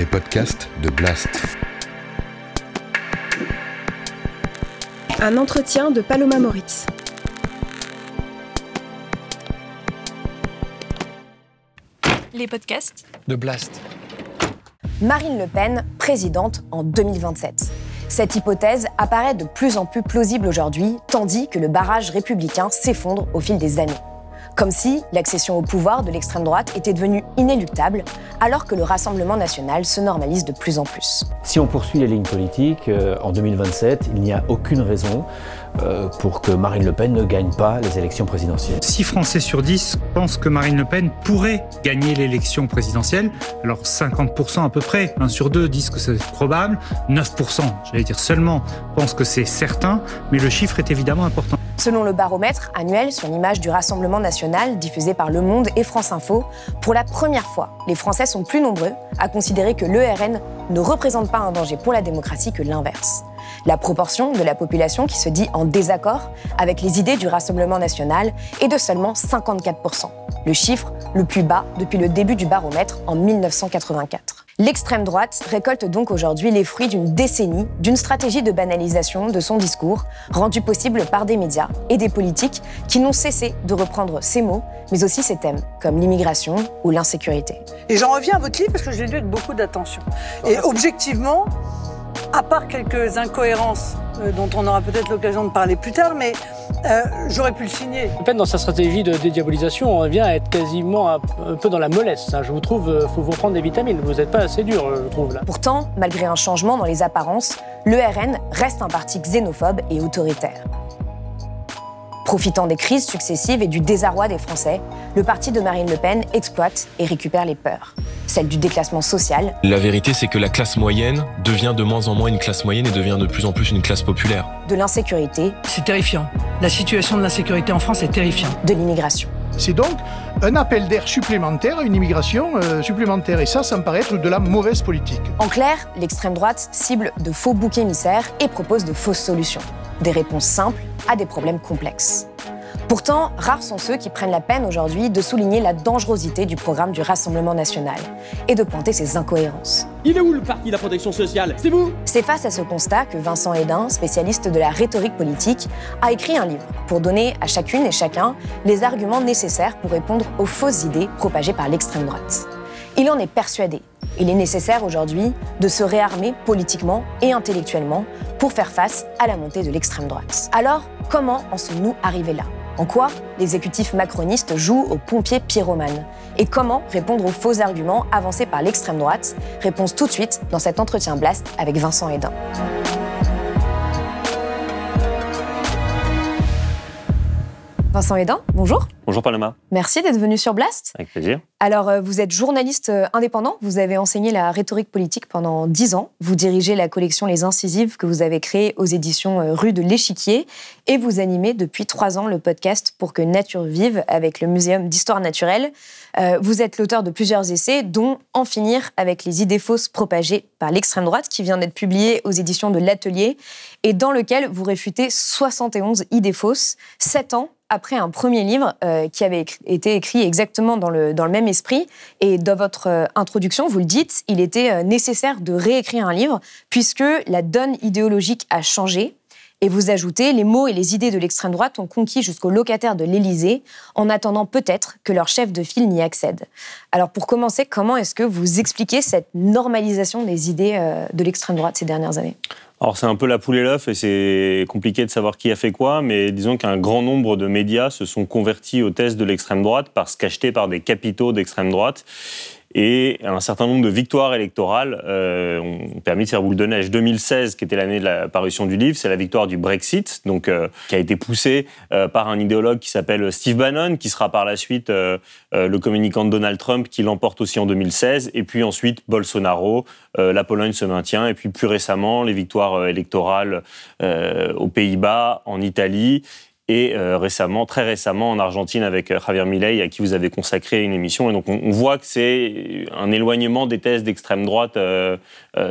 les podcasts de Blast. Un entretien de Paloma Moritz. Les podcasts de Blast. Marine Le Pen, présidente en 2027. Cette hypothèse apparaît de plus en plus plausible aujourd'hui, tandis que le barrage républicain s'effondre au fil des années. Comme si l'accession au pouvoir de l'extrême droite était devenue inéluctable, alors que le Rassemblement national se normalise de plus en plus. Si on poursuit les lignes politiques, euh, en 2027, il n'y a aucune raison pour que Marine Le Pen ne gagne pas les élections présidentielles. 6 Français sur 10 pensent que Marine Le Pen pourrait gagner l'élection présidentielle. Alors 50% à peu près, 1 sur 2 disent que c'est probable, 9%, j'allais dire seulement, pensent que c'est certain, mais le chiffre est évidemment important. Selon le baromètre annuel sur l'image du Rassemblement national diffusé par Le Monde et France Info, pour la première fois, les Français sont plus nombreux à considérer que l'ERN ne représente pas un danger pour la démocratie que l'inverse. La proportion de la population qui se dit en désaccord avec les idées du Rassemblement national est de seulement 54%, le chiffre le plus bas depuis le début du baromètre en 1984. L'extrême droite récolte donc aujourd'hui les fruits d'une décennie d'une stratégie de banalisation de son discours, rendue possible par des médias et des politiques qui n'ont cessé de reprendre ces mots, mais aussi ces thèmes, comme l'immigration ou l'insécurité. Et j'en reviens à votre livre parce que je l'ai lu avec beaucoup d'attention. Et objectivement, à part quelques incohérences euh, dont on aura peut-être l'occasion de parler plus tard, mais euh, j'aurais pu le signer. Le Pen, dans sa stratégie de dédiabolisation, on revient à être quasiment un, peu dans la mollesse. Hein. Je vous trouve, il faut vous prendre des vitamines. Vous n'êtes pas assez dur, je trouve. Là. Pourtant, malgré un changement dans les apparences, le RN reste un parti xénophobe et autoritaire. Profitant des crises successives et du désarroi des Français, le parti de Marine Le Pen exploite et récupère les peurs. Celle du déclassement social. La vérité, c'est que la classe moyenne devient de moins en moins une classe moyenne et devient de plus en plus une classe populaire. De l'insécurité. C'est terrifiant. La situation de l'insécurité en France est terrifiante. De l'immigration. C'est donc un appel d'air supplémentaire, une immigration euh, supplémentaire. Et ça, ça me paraît être de la mauvaise politique. En clair, l'extrême droite cible de faux boucs émissaires et propose de fausses solutions. Des réponses simples à des problèmes complexes. Pourtant, rares sont ceux qui prennent la peine aujourd'hui de souligner la dangerosité du programme du Rassemblement national et de pointer ses incohérences. Il est où le parti de la protection sociale? C'est vous? C'est face à ce constat que Vincent Hédin, spécialiste de la rhétorique politique, a écrit un livre pour donner à chacune et chacun les arguments nécessaires pour répondre aux fausses idées propagées par l'extrême droite. Il en est persuadé. Il est nécessaire aujourd'hui de se réarmer politiquement et intellectuellement pour faire face à la montée de l'extrême droite. Alors, comment en sommes-nous arrivés là? En quoi l'exécutif macroniste joue aux pompiers pyromanes Et comment répondre aux faux arguments avancés par l'extrême droite? Réponse tout de suite dans cet entretien Blast avec Vincent Hédin. Vincent Hédin, bonjour. Bonjour Paloma. Merci d'être venu sur Blast. Avec plaisir. Alors, euh, vous êtes journaliste euh, indépendant, vous avez enseigné la rhétorique politique pendant dix ans, vous dirigez la collection Les Incisives que vous avez créée aux éditions euh, Rue de l'Échiquier et vous animez depuis trois ans le podcast Pour que Nature vive avec le Muséum d'Histoire naturelle. vous êtes l'auteur de plusieurs essais, dont En finir avec les idées fausses propagées par l'extrême droite, qui vient d'être publié aux éditions de l'Atelier, et dans lequel vous réfutez 71 idées fausses, sept ans après un premier livre euh, qui avait été écrit exactement dans le, dans le même esprit. Et dans votre euh, introduction, vous le dites, il était euh, nécessaire de réécrire un livre puisque la donne idéologique a changé. Et vous ajoutez, les mots et les idées de l'extrême droite ont conquis jusqu'aux locataires de l'Élysée, en attendant peut-être que leur chef de file n'y accède. Alors pour commencer, comment est-ce que vous expliquez cette normalisation des idées de l'extrême droite ces dernières années? Alors c'est un peu la poule et l'œuf et c'est compliqué de savoir qui a fait quoi, mais disons qu'un grand nombre de médias se sont convertis aux thèses de l'extrême droite parce qu'achetés par des capitaux d'extrême droite et un certain nombre de victoires électorales euh, ont permis de faire boule de neige. 2016, qui était l'année de la parution du livre, c'est la victoire du Brexit, donc euh, qui a été poussée euh, par un idéologue qui s'appelle Steve Bannon, qui sera par la suite le communicant de Donald Trump, qui l'emporte aussi en 2016, et puis ensuite Bolsonaro, la Pologne se maintient, et puis plus récemment les victoires électorales aux Pays-Bas, en Italie et euh, récemment, très récemment en Argentine avec euh, Javier Milei, à qui vous avez consacré une émission. Et donc on, voit que c'est un éloignement des thèses d'extrême droite euh,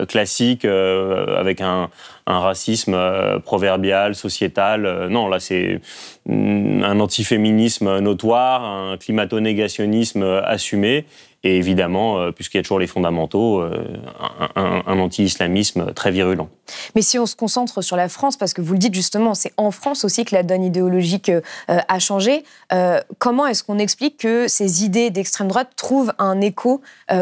classiques avec un, un racisme proverbial, sociétal. non, là c'est mm, un antiféminisme notoire, un climato-négationnisme assumé. Et évidemment, puisqu'il y a toujours les fondamentaux, un, un anti-islamisme très virulent. Mais si on se concentre sur la France, parce que vous le dites justement, c'est en France aussi que la donne idéologique a changé, comment est-ce qu'on explique que ces idées d'extrême droite trouvent un écho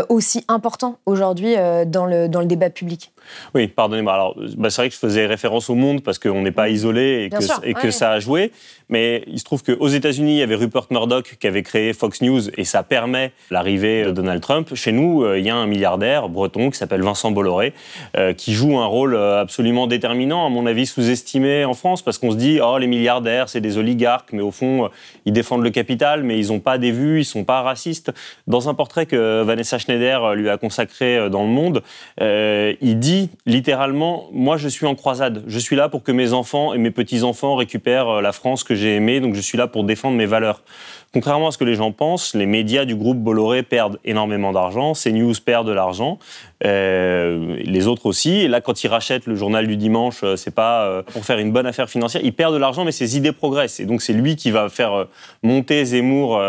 aussi important aujourd'hui dans, le, dans le débat public? Oui, pardonnez-moi. Alors, bah, c'est vrai que je faisais référence au monde parce qu'on n'est pas isolé et, que, et que, ça a joué. Mais il se trouve qu'aux États-Unis, il y avait Rupert Murdoch qui avait créé Fox News et ça permet l'arrivée de Donald Trump. Chez nous, euh, il y a un milliardaire breton qui s'appelle Vincent Bolloré euh, qui joue un rôle euh, absolument déterminant, à mon avis sous-estimé en France parce qu'on se dit oh les milliardaires c'est des oligarques, mais au fond ils défendent le capital, mais ils n'ont pas des vues, ils sont pas racistes. Dans un portrait que Vanessa Schneider lui a consacré dans Le Monde, il dit littéralement moi je suis en croisade, je suis là pour que mes enfants et mes petits enfants récupèrent la France que j'ai aimé, donc je suis là pour défendre mes valeurs. Contrairement à ce que les gens pensent, les médias du groupe Bolloré perdent énormément d'argent, CNews perd de l'argent, euh, les autres aussi. Là, quand ils rachètent le journal du dimanche, euh, c'est pas euh, pour faire une bonne affaire financière, ils perdent de l'argent, mais ses idées progressent. Et donc c'est lui qui va faire monter Zemmour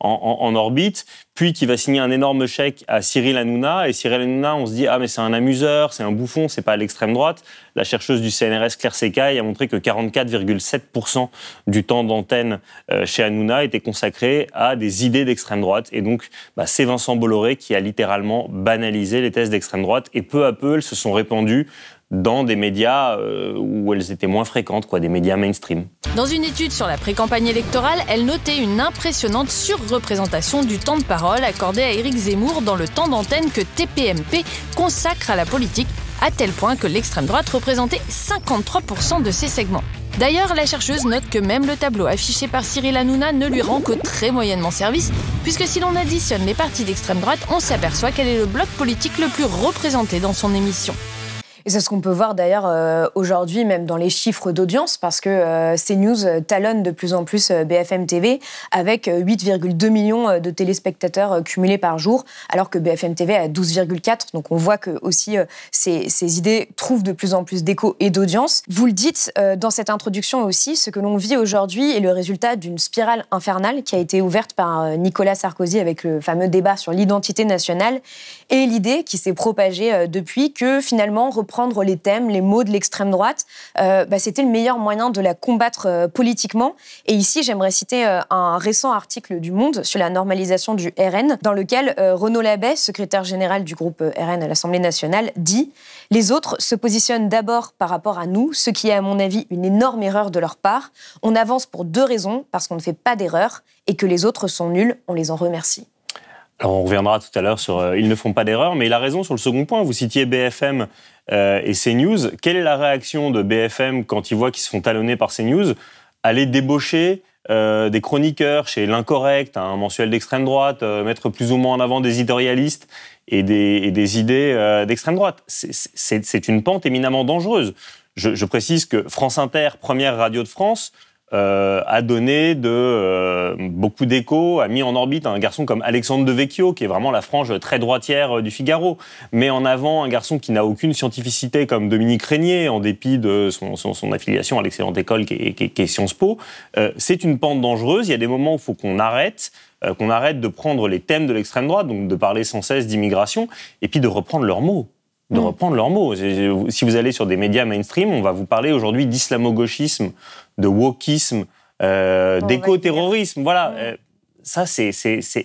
en, en, orbite, puis qui va signer un énorme chèque à Cyril Hanouna. Et Cyril Hanouna, on se dit ah mais c'est un amuseur, c'est un bouffon, c'est pas à l'extrême droite. La chercheuse du CNRS Claire Secaille a montré que 44,7% du temps d'antenne chez Hanouna était consacré à des idées d'extrême droite. Et donc, bah, c'est Vincent Bolloré qui a littéralement banalisé les thèses d'extrême droite. Et peu à peu, elles se sont répandues dans des médias euh, où elles étaient moins fréquentes, quoi, des médias mainstream. Dans une étude sur la pré-campagne électorale, elle notait une impressionnante surreprésentation du temps de parole accordé à Éric Zemmour dans le temps d'antenne que TPMP consacre à la politique, à tel point que l'extrême droite représentait 53% de ses segments. D'ailleurs, la chercheuse note que même le tableau affiché par Cyril Hanouna ne lui rend que très moyennement service, puisque si l'on additionne les partis d'extrême droite, on s'aperçoit qu'elle est le bloc politique le plus représenté dans son émission. Et c'est ce qu'on peut voir d'ailleurs euh, aujourd'hui, même dans les chiffres d'audience, parce que euh, CNews talonne de plus en plus euh, BFM TV avec 8,2 millions de téléspectateurs cumulés par jour, alors que BFM TV a 12,4. Donc on voit que aussi ces, ces, idées trouvent de plus en plus d'écho et d'audience. Vous le dites dans cette introduction aussi, ce que l'on vit aujourd'hui est le résultat d'une spirale infernale qui a été ouverte par Nicolas Sarkozy avec le fameux débat sur l'identité nationale et l'idée qui s'est propagée depuis que finalement reprendre prendre les thèmes, les mots de l'extrême droite, euh, bah, c'était le meilleur moyen de la combattre euh, politiquement. Et ici, j'aimerais citer euh, un récent article du Monde sur la normalisation du RN, dans lequel Renaud Labet, secrétaire général du groupe RN à l'Assemblée nationale, dit Les autres se positionnent d'abord par rapport à nous, ce qui est à mon avis une énorme erreur de leur part. On avance pour deux raisons, parce qu'on ne fait pas d'erreur et que les autres sont nuls, on les en remercie. Alors on reviendra tout à l'heure sur ils ne font pas d'erreur, mais il a raison sur le second point. Vous citiez BFM euh, et CNews. Quelle est la réaction de BFM quand ils voient qu'ils se font talonner par CNews Aller débaucher euh, des chroniqueurs chez L'Incorrect, un mensuel d'extrême droite, euh, mettre plus ou moins en avant des éditorialistes et des, idées d'extrême droite. C'est une pente éminemment dangereuse. je, précise que France Inter, première radio de France, euh, a donné de, euh, beaucoup d'écho, a mis en orbite un garçon comme Alexandre de Vecchio, qui est vraiment la frange très droitière euh, du Figaro, met en avant un garçon qui n'a aucune scientificité comme Dominique Régnier, en dépit de son, son, affiliation à l'excellente école qui est, qui est, Sciences Po. c'est une pente dangereuse, il y a des moments où il faut qu'on arrête, qu'on arrête de prendre les thèmes de l'extrême droite, donc de parler sans cesse d'immigration, et puis de reprendre leurs mots de mm. reprendre leurs mots. Si vous allez sur des médias mainstream, on va vous parler aujourd'hui d'islamo-gauchisme, de wokisme, euh, d'éco-terrorisme. Voilà. Euh, ça, c'est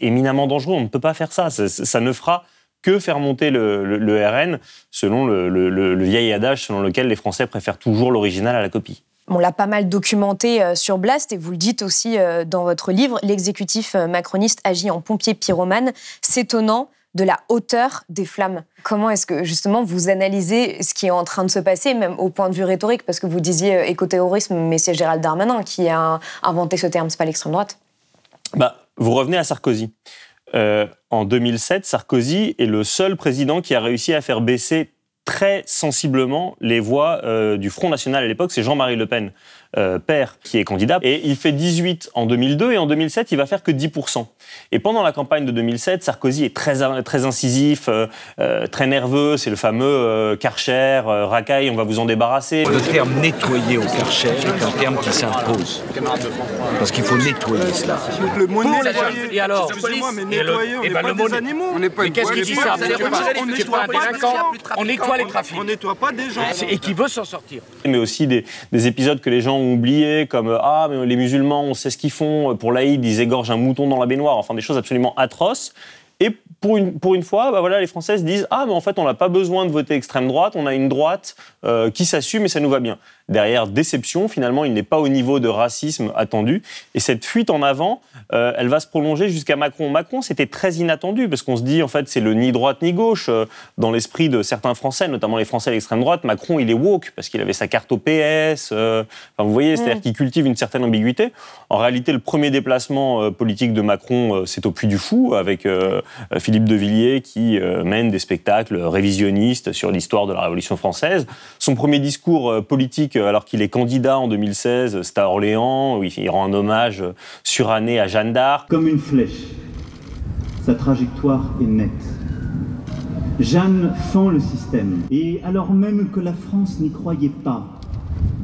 éminemment dangereux. On ne peut pas faire ça. Ça, ne fera que faire monter le, RN selon le, vieil adage selon lequel les Français préfèrent toujours l'original à la copie. On l'a pas mal documenté euh, sur Blast et vous le dites aussi dans votre livre, l'exécutif macroniste agit en pompier pyromane, s'étonnant de la hauteur des flammes. Comment est-ce que justement vous analysez ce qui est en train de se passer, même au point de vue rhétorique, parce que vous disiez euh, écoterrorisme, mais c'est Gérald Darmanin qui a inventé ce terme, c'est pas l'extrême droite. Bah, vous revenez à Sarkozy. Euh, en 2007, Sarkozy est le seul président qui a réussi à faire baisser très sensiblement les voix euh, du Front National à l'époque, c'est Jean-Marie Le Pen. Euh, père qui est candidat. Et il fait 18 en 2002 et en 2007, il va faire que 10%. Et pendant la campagne de 2007, Sarkozy est très, très incisif, euh, euh, très nerveux. C'est le fameux Karcher, racaille, on va vous en débarrasser. Le terme nettoyer au Karcher est un terme qui s'impose. Parce qu'il faut nettoyer cela. Le mot nettoyer. Et alors Excusez-moi, mais nettoyer, on n'est pas des animaux. On n'est pas Qu'est-ce qu'il dit ça On nettoie pas des gens. On nettoie les trafics. On nettoie pas des gens. Et qui veut s'en sortir. Mais aussi des, des épisodes que les gens ont oubliés, comme Ah, mais les musulmans, on sait ce qu'ils font. Pour l'Aïd, ils égorgent un mouton dans la baignoire. Enfin, des choses absolument atroces. Et pour une, pour une fois, bah voilà, les Françaises disent Ah, mais en fait, on n'a pas besoin de voter extrême droite, on a une droite euh, qui s'assume et ça nous va bien. Derrière, déception, finalement, il n'est pas au niveau de racisme attendu. Et cette fuite en avant, euh, elle va se prolonger jusqu'à Macron. Macron, c'était très inattendu, parce qu'on se dit, en fait, c'est le ni droite ni gauche. Euh, dans l'esprit de certains Français, notamment les Français à l'extrême droite, Macron, il est woke, parce qu'il avait sa carte au PS. enfin, vous voyez, c'est-à-dire mm. qu'il cultive une certaine ambiguïté. En réalité, le premier déplacement politique de Macron, c'est au Puy du Fou, avec Philippe de Villiers, qui mène des spectacles révisionnistes sur l'histoire de la Révolution française. Son premier discours politique euh, alors qu'il est candidat en 2016, c'est à Orléans, où il rend un hommage suranné à Jeanne d'Arc. Comme une flèche, sa trajectoire est nette. Jeanne fend le système, et alors même que la France n'y croyait pas,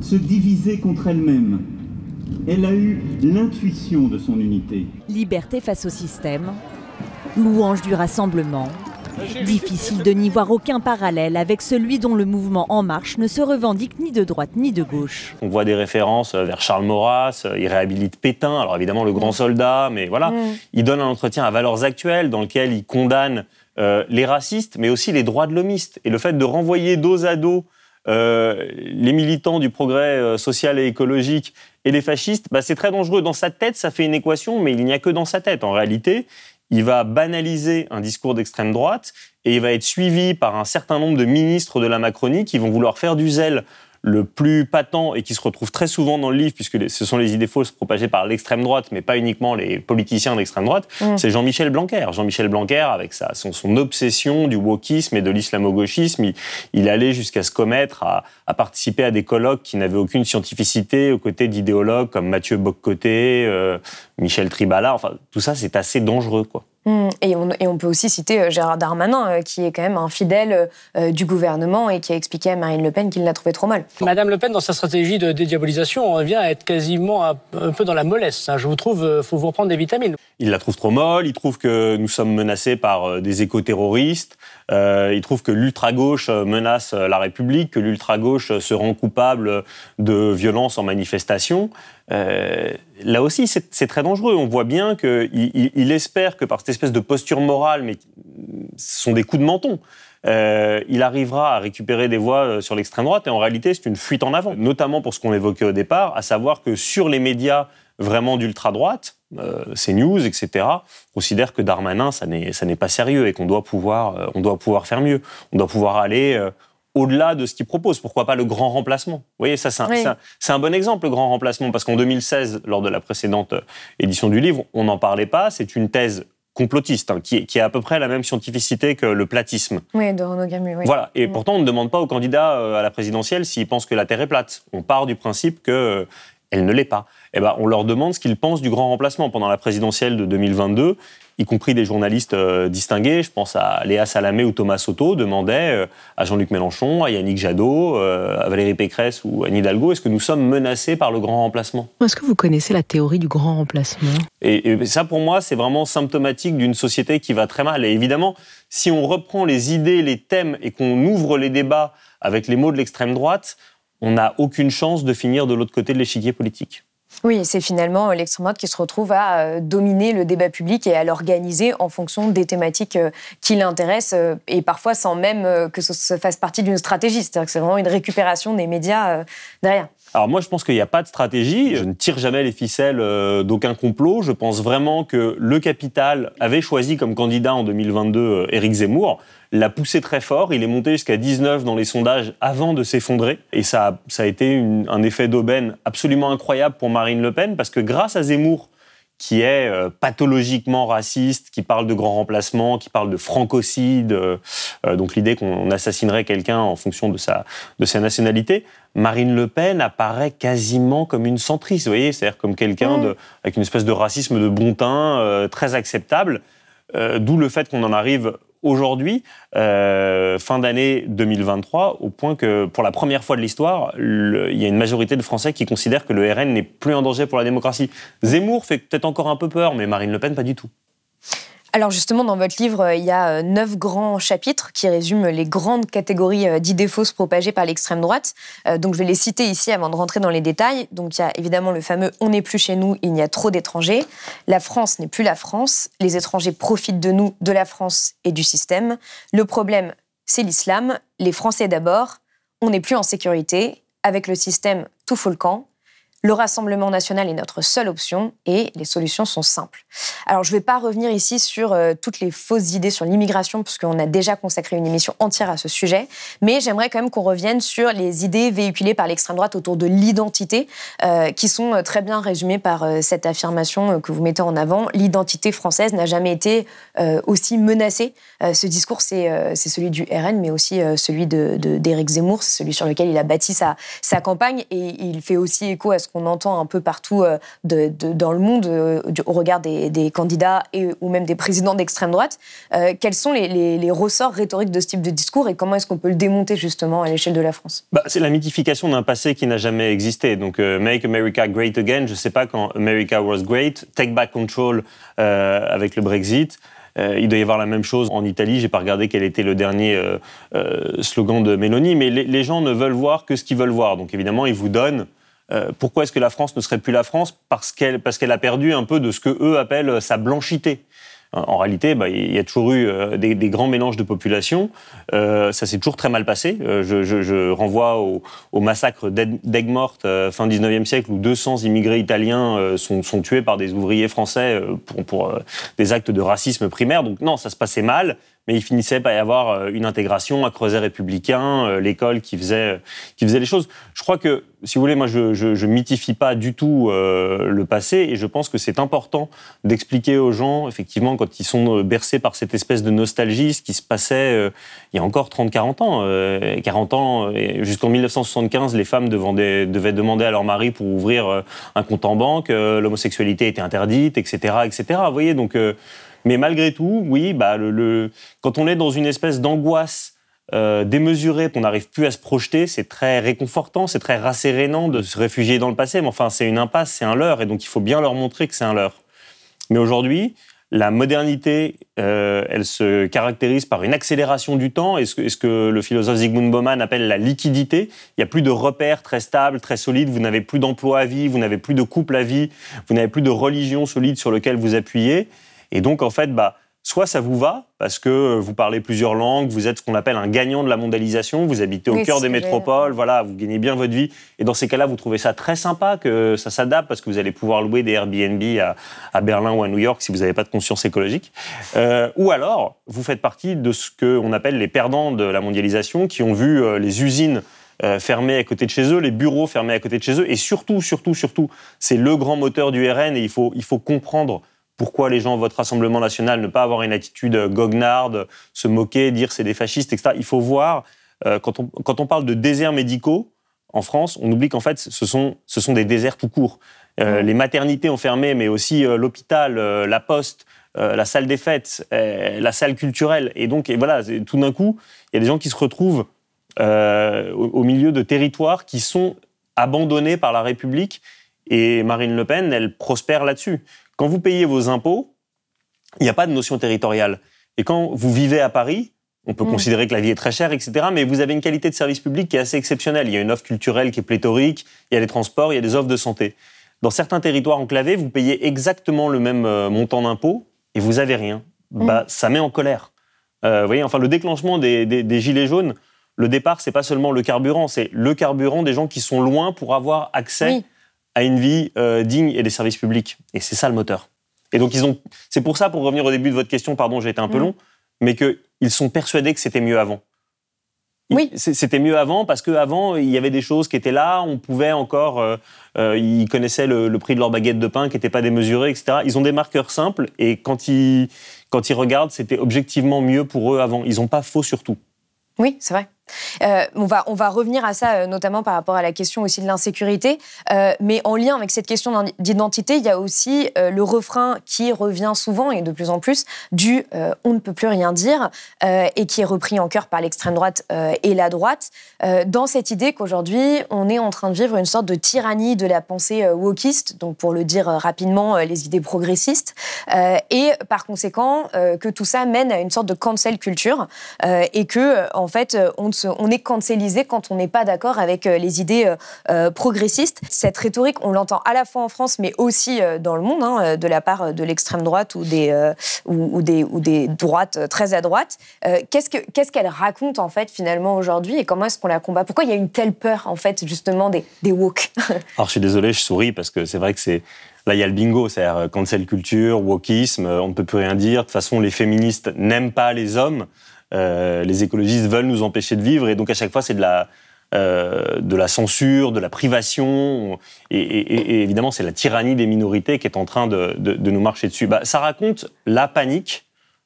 se divisait contre elle-même, elle a eu l'intuition de son unité. Liberté face au système, louange du rassemblement, Difficile de n'y voir aucun parallèle avec celui dont le mouvement En Marche ne se revendique ni de droite ni de gauche. On voit des références vers Charles Maurras, il réhabilite Pétain, alors évidemment le grand soldat, mais voilà. Il donne un entretien à valeurs actuelles dans lequel il condamne euh, les racistes, mais aussi les droits de l'homiste. Et le fait de renvoyer dos à dos euh, les militants du progrès euh, social et écologique et les fascistes, bah, c'est très dangereux. Dans sa tête, ça fait une équation, mais il n'y a que dans sa tête. En réalité, il va banaliser un discours d'extrême droite et il va être suivi par un certain nombre de ministres de la Macronie qui vont vouloir faire du zèle le plus patent et qui se retrouve très souvent dans le livre, puisque ce sont les idées fausses propagées par l'extrême droite, mais pas uniquement les politiciens d'extrême droite, mm. c'est Jean-Michel Blanquer. Jean-Michel Blanquer, avec sa, son, obsession du wokisme et de l'islamo-gauchisme, il, allait jusqu'à se commettre à, participer à des colloques qui n'avaient aucune scientificité, aux côtés d'idéologues comme Mathieu Boccoté, euh, Michel Tribala. Enfin, tout ça, c'est assez dangereux, quoi. Mmh. Et, on, peut aussi citer euh, Gérard Darmanin, euh, qui est quand même un fidèle euh, du gouvernement et qui a expliqué à Marine Le Pen qu'il l'a trouvé trop mal. Madame Le Pen, dans sa stratégie de dédiabolisation, on revient à être quasiment un, peu dans la mollesse. Hein. Je vous trouve, il faut vous reprendre des vitamines. Il la trouve trop molle, il trouve que nous sommes menacés par des éco-terroristes, il trouve que l'ultra-gauche menace la République, que l'ultra-gauche se rend coupable de violences en manifestation. Euh, là aussi, c'est très dangereux. On voit bien qu'il il, espère que par cette espèce de posture morale, mais ce sont des coups de menton, euh, il arrivera à récupérer des voix euh, sur l'extrême droite. Et en réalité, c'est une fuite en avant, notamment pour ce qu'on évoquait au départ, à savoir que sur les médias vraiment d'ultra-droite, CNews, etc., considère que Darmanin, ça n'est pas sérieux et qu'on doit, doit pouvoir faire mieux. On doit pouvoir aller au-delà de ce qu'il propose. Pourquoi pas le grand remplacement? Vous voyez, ça, c'est un, bon exemple, le grand remplacement, parce qu'en 2016, lors de la précédente euh, édition du livre, on n'en parlait pas. C'est une thèse complotiste, hein, qui, qui, a à peu près la même scientificité que le platisme. Oui, de Renaud. Oui. Voilà. Et mm. pourtant, on ne demande pas au candidat euh, à la présidentielle s'il pense que la Terre est plate. On part du principe que euh, elle ne l'est pas. Eh ben, on leur demande ce qu'ils pensent du grand remplacement. Pendant la présidentielle de 2022, y compris des journalistes euh, distingués, je pense à Léa Salamé ou Thomas Soto, demandaient euh, à Jean-Luc Mélenchon, à Yannick Jadot, euh, à Valérie Pécresse ou à Anne Hidalgo, est-ce que nous sommes menacés par le grand remplacement? Est-ce que vous connaissez la théorie du grand remplacement? Et, ça, pour moi, c'est vraiment symptomatique d'une société qui va très mal. Et évidemment, si on reprend les idées, les thèmes et qu'on ouvre les débats avec les mots de l'extrême droite, on n'a aucune chance de finir de l'autre côté de l'échiquier politique. Oui, c'est finalement l'extrême droite qui se retrouve à euh, dominer le débat public et à l'organiser en fonction des thématiques euh, qui l'intéressent euh, et parfois sans même que ce fasse partie d'une stratégie. C'est-à-dire que c'est vraiment une récupération des médias derrière. Alors moi, je pense qu'il n'y a pas de stratégie. Je ne tire jamais les ficelles d'aucun complot. Je pense vraiment que le capital avait choisi comme candidat en 2022 Éric Zemmour l'a poussé très fort. Il est monté jusqu'à 19 dans les sondages avant de s'effondrer. Et ça a, été un effet d'aubaine absolument incroyable pour Marine Le Pen, parce que grâce à Zemmour, qui est euh, pathologiquement raciste, qui parle de grands remplacements, qui parle de francocide, euh, euh, donc l'idée qu'on assassinerait quelqu'un en fonction de sa, de sa nationalité. Marine Le Pen apparaît quasiment comme une centriste, vous voyez, c'est-à-dire comme quelqu'un Mm. avec une espèce de racisme de bon teint, euh, très acceptable, Euh, d'où le fait qu'on en arrive aujourd'hui, euh, fin d'année 2023, au point que pour la première fois de l'histoire, il y a une majorité de Français qui considèrent que le RN n'est plus un danger pour la démocratie. Zemmour fait peut-être encore un peu peur, mais Marine Le Pen pas du tout. Alors justement, dans votre livre, euh, il y a euh, neuf grands chapitres qui résument les grandes catégories euh, d'idées fausses propagées par l'extrême droite. Donc je vais les citer ici avant de rentrer dans les détails. Donc il y a évidemment le fameux « on n'est plus chez nous, il y a trop d'étrangers »,« la France n'est plus la France »,« les étrangers profitent de nous, de la France et du système »,« le problème, c'est l'islam »,« les Français d'abord »,« on n'est plus en sécurité »,« avec le système, tout fout le camp », le Rassemblement national est notre seule option et les solutions sont simples. Alors, je ne vais pas revenir ici sur euh, toutes les fausses idées sur l'immigration, puisqu'on a déjà consacré une émission entière à ce sujet, mais j'aimerais quand même qu'on revienne sur les idées véhiculées par l'extrême droite autour de l'identité, euh, qui sont euh, très bien résumées par cette affirmation que vous mettez en avant. L'identité française n'a jamais été aussi menacée. Ce discours, c'est celui du RN, mais aussi celui d'Éric de, d'Éric Zemmour, celui sur lequel il a bâti sa, sa campagne, et il fait aussi écho à ce qu'on entend un peu partout euh, dans le monde euh, au regard des, candidats et, ou même des présidents d'extrême droite. Euh, quels sont les, ressorts rhétoriques de ce type de discours et comment est-ce qu'on peut le démonter justement à l'échelle de la France? Bah, c'est la mythification d'un passé qui n'a jamais existé. Donc, Make America Great Again, je ne sais pas quand America was great, Take Back Control avec le Brexit. Il doit y avoir la même chose en Italie. J'ai pas regardé quel était le dernier slogan de Mélanie, mais les gens ne veulent voir que ce qu'ils veulent voir. Donc, évidemment, ils vous donnent. Euh, pourquoi est-ce que la France ne serait plus la France? Parce qu'elle parce qu'elle a perdu un peu de ce que eux appellent sa blanchité. En réalité, bah, il y a toujours eu euh, des, des grands mélanges de populations. Euh, ça s'est toujours très mal passé. Euh, je, je- je renvoie au, au massacre d'Aigues- d'Aigues-Mortes fin 19e siècle où 200 immigrés italiens sont, sont tués par des ouvriers français pour, pour, des actes de racisme primaire. Donc non, ça se passait mal, mais il finissait par y avoir euh, une intégration, un creuset républicain, euh, l'école qui faisait, qui faisait les choses. Je crois que, si vous voulez, moi, je, je, je mythifie pas du tout euh, le passé et je pense que c'est important d'expliquer aux gens, effectivement, quand ils sont euh, bercés par cette espèce de nostalgie, ce qui se passait euh, il y a encore 30-40 ans. Euh, 40 ans, euh, jusqu'en 1975, les femmes devandaient- devaient demander à leur mari pour ouvrir euh, un compte en banque, euh, l'homosexualité était interdite, etc., etc. Vous voyez, donc... mais malgré tout, oui, bah, quand on est dans une espèce d'angoisse euh, démesurée, qu'on n'arrive plus à se projeter, c'est très réconfortant, c'est très rassérénant de se réfugier dans le passé. Mais enfin, c'est une impasse, c'est un leurre, et donc il faut bien leur montrer que c'est un leurre. Mais aujourd'hui, la modernité, euh, elle se caractérise par une accélération du temps, et ce que, et ce que le philosophe Zygmunt Bauman appelle la liquidité. Il n'y a plus de repères très stables, très solides, vous n'avez plus d'emploi à vie, vous n'avez plus de couple à vie, vous n'avez plus de religion solide sur lequel vous appuyez. Et donc, en fait, bah, soit ça vous va, parce que vous parlez plusieurs langues, vous êtes ce qu'on appelle un gagnant de la mondialisation, vous habitez au Oui, cœur des métropoles, voilà, vous gagnez bien votre vie. Et dans ces cas-là, vous trouvez ça très sympa que ça s'adapte, parce que vous allez pouvoir louer des Airbnb à, à Berlin ou à New York si vous n'avez pas de conscience écologique. Euh, ou alors, vous faites partie de ce qu'on appelle les perdants de la mondialisation, qui ont vu euh, les usines euh, fermés à côté de chez eux, les bureaux fermés à côté de chez eux, et surtout, surtout, surtout, c'est le grand moteur du RN, et il faut, il faut comprendre pourquoi les gens votent Rassemblement National, ne pas avoir une attitude euh, goguenarde, se moquer, dire c'est des fascistes, etc. Il faut voir, euh, quand, on, quand on parle de déserts médicaux, en France, on oublie qu'en fait, ce sont, ce sont des déserts tout court. Euh, Les maternités ont fermé, mais aussi euh, l'hôpital, la poste, la salle des fêtes, la salle culturelle. Et donc, et voilà, tout d'un coup, il y a des gens qui se retrouvent au, au milieu de territoires qui sont abandonnés par la République. Et Marine Le Pen, elle prospère là-dessus. Quand vous payez vos impôts, il n'y a pas de notion territoriale. Et quand vous vivez à Paris, on peut Mm. considérer que la vie est très chère, etc. Mais vous avez une qualité de service public qui est assez exceptionnelle. Il y a une offre culturelle qui est pléthorique, il y a les transports, il y a des offres de santé. Dans certains territoires enclavés, vous payez exactement le même euh, montant d'impôts et vous avez rien. Bah, ça met en colère. Euh, vous voyez, enfin, le déclenchement des, des- des gilets jaunes, le départ, c'est pas seulement le carburant, c'est le carburant des gens qui sont loin pour avoir accès Oui. À une vie euh, digne et des services publics. Et c'est ça le moteur. Et donc ils ont. C'est pour ça, pour revenir au début de votre question, pardon, j'ai été un peu Mm. long, mais qu'ils sont persuadés que c'était mieux avant. Oui. C'était mieux avant parce qu'avant, il y avait des choses qui étaient là, on pouvait encore. Euh, euh, ils connaissaient le, prix de leur baguette de pain qui n'était pas démesuré, etc. Ils ont des marqueurs simples et quand ils, quand ils regardent, c'était objectivement mieux pour eux avant. Ils n'ont pas faux sur tout. Oui, c'est vrai. Euh, on, va, on va revenir à ça, euh, notamment par rapport à la question aussi de l'insécurité. Euh, mais en lien avec cette question d'identité, il y a aussi le refrain qui revient souvent et de plus en plus du on ne peut plus rien dire et qui est repris en cœur par l'extrême droite et la droite, dans cette idée qu'aujourd'hui, on est en train de vivre une sorte de tyrannie de la pensée wokiste, donc pour le dire rapidement, les idées progressistes, et par conséquent, que tout ça mène à une sorte de cancel culture et que, en fait, on on est cancelisé quand on n'est pas d'accord avec euh, les idées euh, euh, progressistes. Cette rhétorique, on l'entend à la fois en France, mais aussi dans le monde, hein, de la part de l'extrême droite ou des, ou, des, ou des droites très à droite. qu'est-ce, qu'est-ce qu'elle raconte, en fait, finalement, aujourd'hui et comment est-ce qu'on la combat? Pourquoi il y a une telle peur, en fait, justement, des, des woke? Alors, je suis désolé, je souris parce que c'est vrai que c'est. Là, il y a le bingo, c'est-à-dire cancel culture, wokisme, on ne peut plus rien dire. De toute façon, les féministes n'aiment pas les hommes. Euh, les écologistes veulent nous empêcher de vivre, et donc à chaque fois c'est de la euh, de la censure, de la privation, et, évidemment c'est la tyrannie des minorités qui est en train de, nous marcher dessus. Bah, ça raconte la panique,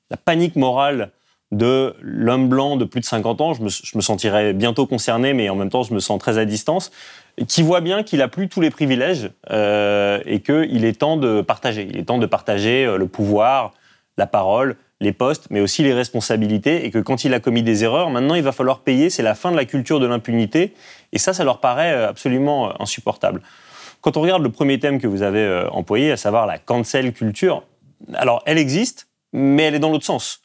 la panique morale de l'homme blanc de plus de 50 ans, je me, je me, sentirais bientôt concerné, mais en même temps je me sens très à distance, qui voit bien qu'il a plus tous les privilèges euh, et qu'il est temps de partager. Il est temps de partager le pouvoir, la parole, les postes, mais aussi les responsabilités, et que quand il a commis des erreurs, maintenant il va falloir payer, c'est la fin de la culture de l'impunité, et ça, ça leur paraît euh, absolument euh, insupportable. Quand on regarde le premier thème que vous avez euh, employé, à savoir la cancel culture, alors elle existe, mais elle est dans l'autre sens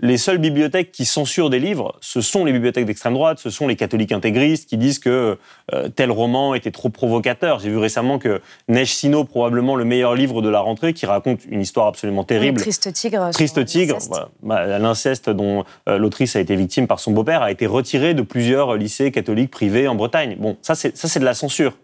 les seules bibliothèques qui censurent des livres, ce sont les bibliothèques d'extrême droite, ce sont les catholiques intégristes qui disent que euh, tel roman était trop provocateur. J'ai vu récemment que Neige Sino, probablement le meilleur livre de la rentrée, qui raconte une histoire absolument terrible. Triste Tigre. Triste Tigre. Bah, l'inceste dont euh, l'autrice a été victime par son beau-père a été retiré de plusieurs lycées catholiques privés en Bretagne. Bon, ça c'est de la censure.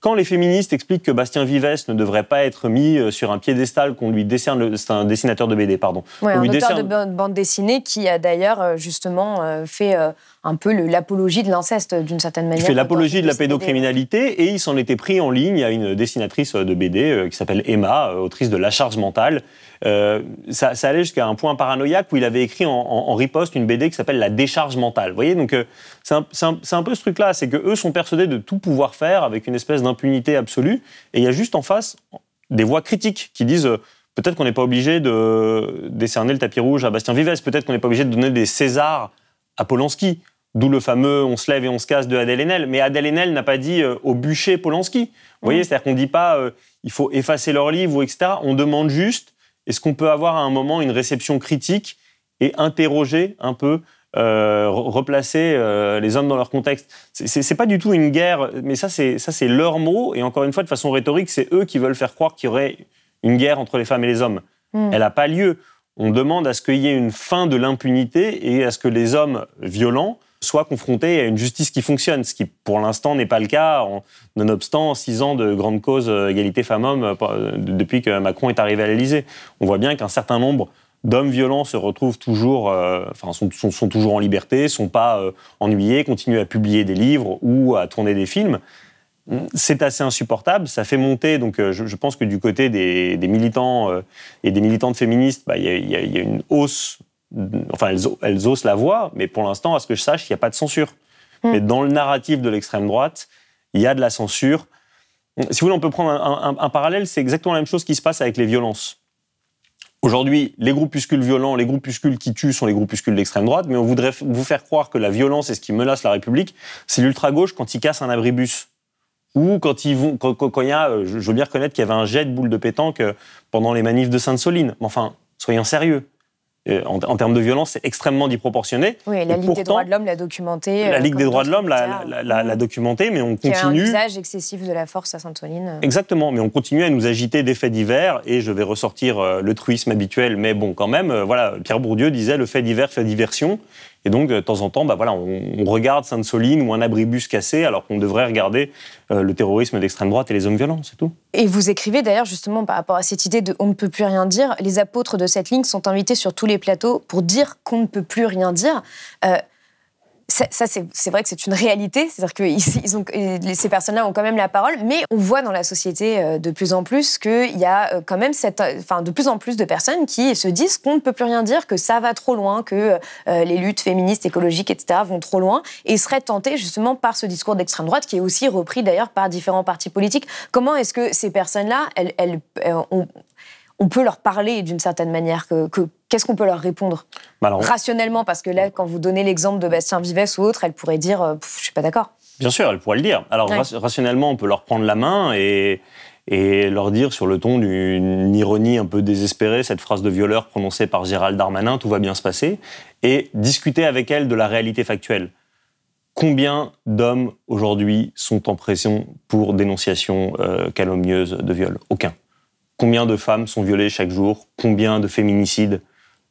Quand les féministes expliquent que Bastien Vives ne devrait pas être mis euh, sur un piédestal qu'on lui décerne, c'est un dessinateur de BD, pardon. Ouais, un auteur de bande dessinée qui a d'ailleurs euh, justement euh, fait un peu l'apologie de l'inceste d'une certaine manière. Il fait l'apologie de la pédocriminalité et il s'en était pris en ligne à une dessinatrice de BD qui s'appelle Emma, autrice de La Charge Mentale. Ça, allait jusqu'à un point paranoïaque où il avait écrit en, riposte une BD qui s'appelle La Décharge Mentale. Vous voyez, donc c'est un, un, peu ce truc-là, c'est que eux sont persuadés de tout pouvoir faire avec une espèce d'impunité absolue, et il y a juste en face des voix critiques qui disent euh, peut-être qu'on n'est pas obligé de décerner le tapis rouge à Bastien Vives, peut-être qu'on n'est pas obligé de donner des Césars à Polanski, d'où le fameux on se lève et on se casse de Adèle Haenel. Mais Adèle Haenel n'a pas dit euh, au bûcher Polanski. Vous voyez, c'est-à-dire qu'on ne dit pas euh, il faut effacer leur livre ou etc. On demande juste est-ce qu'on peut avoir à un moment une réception critique et interroger un peu euh, replacer euh, les hommes dans leur contexte? C'est pas du tout une guerre, mais ça c'est ça c'est leur mot et encore une fois de façon rhétorique, c'est eux qui veulent faire croire qu'il y aurait une guerre entre les femmes et les hommes. Hmm. Elle n'a pas lieu. On demande à ce qu'il y ait une fin de l'impunité et à ce que les hommes violents soient confrontés à une justice qui fonctionne, ce qui pour l'instant n'est pas le cas, en, nonobstant six ans de grande cause euh, égalité femmes-hommes depuis que Macron est arrivé à l'Élysée. On voit bien qu'un certain nombre d'hommes violents se retrouvent toujours, euh, enfin, sont, toujours en liberté, sont pas euh, ennuyés, continuent à publier des livres ou à tourner des films. C'est assez insupportable. Ça fait monter, donc euh, je, pense que du côté des, militants et des militantes féministes, bah, il y, a une hausse. Enfin, elles, osent la voix, mais pour l'instant, à ce que je sache, il n'y a pas de censure. Mm. Mais dans le narratif de l'extrême droite, il y a de la censure. Si vous voulez, on peut prendre un parallèle, c'est exactement la même chose qui se passe avec les violences. Aujourd'hui, les groupuscules violents, les groupuscules qui tuent sont les groupuscules d'extrême droite, mais on voudrait vous faire croire que la violence est ce qui menace la République, c'est l'ultra-gauche quand ils cassent un abribus. Ou quand ils vont, quand, il y a, euh, je veux bien reconnaître qu'il y avait un jet de boule de pétanque euh, pendant les manifs de Sainte-Soline. Mais enfin, soyons sérieux. Euh, en, termes de violence, c'est extrêmement disproportionné. Oui, la Ligue des droits de l'homme l'a documenté. La Ligue des droits de l'homme l'a documenté, mais on continue. un usage excessif de la force à Sainte-Soline. Exactement, mais on continue à nous agiter des faits divers, et je vais ressortir euh, le truisme habituel, mais bon, quand même, euh, voilà, Pierre Bourdieu disait le fait divers fait diversion. Et donc, de temps en temps, bah on, regarde Sainte-Soline ou un abribus cassé, alors qu'on devrait regarder euh, le terrorisme d'extrême droite et les hommes violents, c'est tout. Et vous écrivez d'ailleurs justement par rapport à cette idée de on ne peut plus rien dire, les apôtres de cette ligne sont invités sur tous les plateaux pour dire qu'on ne peut plus rien dire. Euh, ça, c'est vrai que c'est une réalité, c'est-à-dire que ont, ces personnes-là ont quand même la parole, mais on voit dans la société euh, de plus en plus qu'il y a euh, quand même cette, enfin, de plus en plus de personnes qui se disent qu'on ne peut plus rien dire, que ça va trop loin, que euh, les luttes féministes, écologiques, etc. vont trop loin, et seraient tentés justement par ce discours d'extrême droite qui est aussi repris d'ailleurs par différents partis politiques. Comment est-ce que ces personnes-là, elles, elles, on peut leur parler d'une certaine manière que, Qu'est-ce qu'on peut leur répondre bah Rationnellement, parce que là, quand vous donnez l'exemple de Bastien Vives ou autre, elle pourrait dire euh, Je suis pas d'accord. Bien sûr, elle pourrait le dire. Alors, rationnellement, on peut leur prendre la main et, et leur dire sur le ton d'une ironie un peu désespérée, cette phrase de violeur prononcée par Gérald Darmanin Tout va bien se passer, et discuter avec elle de la réalité factuelle. Combien d'hommes aujourd'hui sont en pression pour dénonciation euh, calomnieuse de viol? Aucun. Combien de femmes sont violées chaque jour? Combien de féminicides?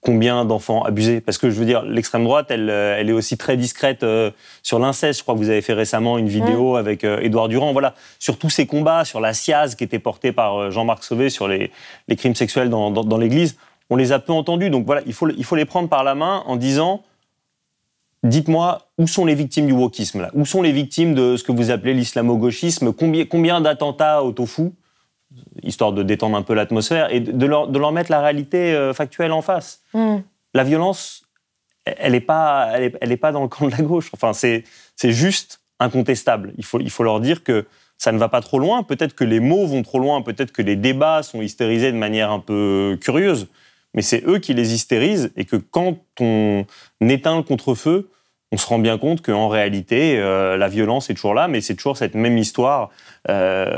Combien d'enfants abusés? Parce que je veux dire, l'extrême droite, elle, euh, elle, est aussi très discrète euh, sur l'inceste. Je crois que vous avez fait récemment une vidéo avec euh, Édouard Durand. Voilà, sur tous ces combats, sur la SIAZ qui était portée par Jean-Marc Sauvé sur les, les, crimes sexuels dans, dans, l'Église, on les a peu entendus. Donc voilà, il faut, il faut les prendre par la main en disant Dites-moi, où sont les victimes du wokisme là? Où sont les victimes de ce que vous appelez l'islamo-gauchisme? Combien, combien d'attentats au tofu? Histoire de détendre un peu l'atmosphère, et de leur, de leur, mettre la réalité euh, factuelle en face. Hmm. La violence, elle n'est pas, elle est, elle est, pas dans le camp de la gauche. Enfin, c'est juste incontestable. Il faut, il faut leur dire que ça ne va pas trop loin. Peut-être que les mots vont trop loin. Peut-être que les débats sont hystérisés de manière un peu curieuse. Mais c'est eux qui les hystérisent et que quand on éteint le contre-feu, on se rend bien compte qu'en réalité, euh, la violence est toujours là, mais c'est toujours cette même histoire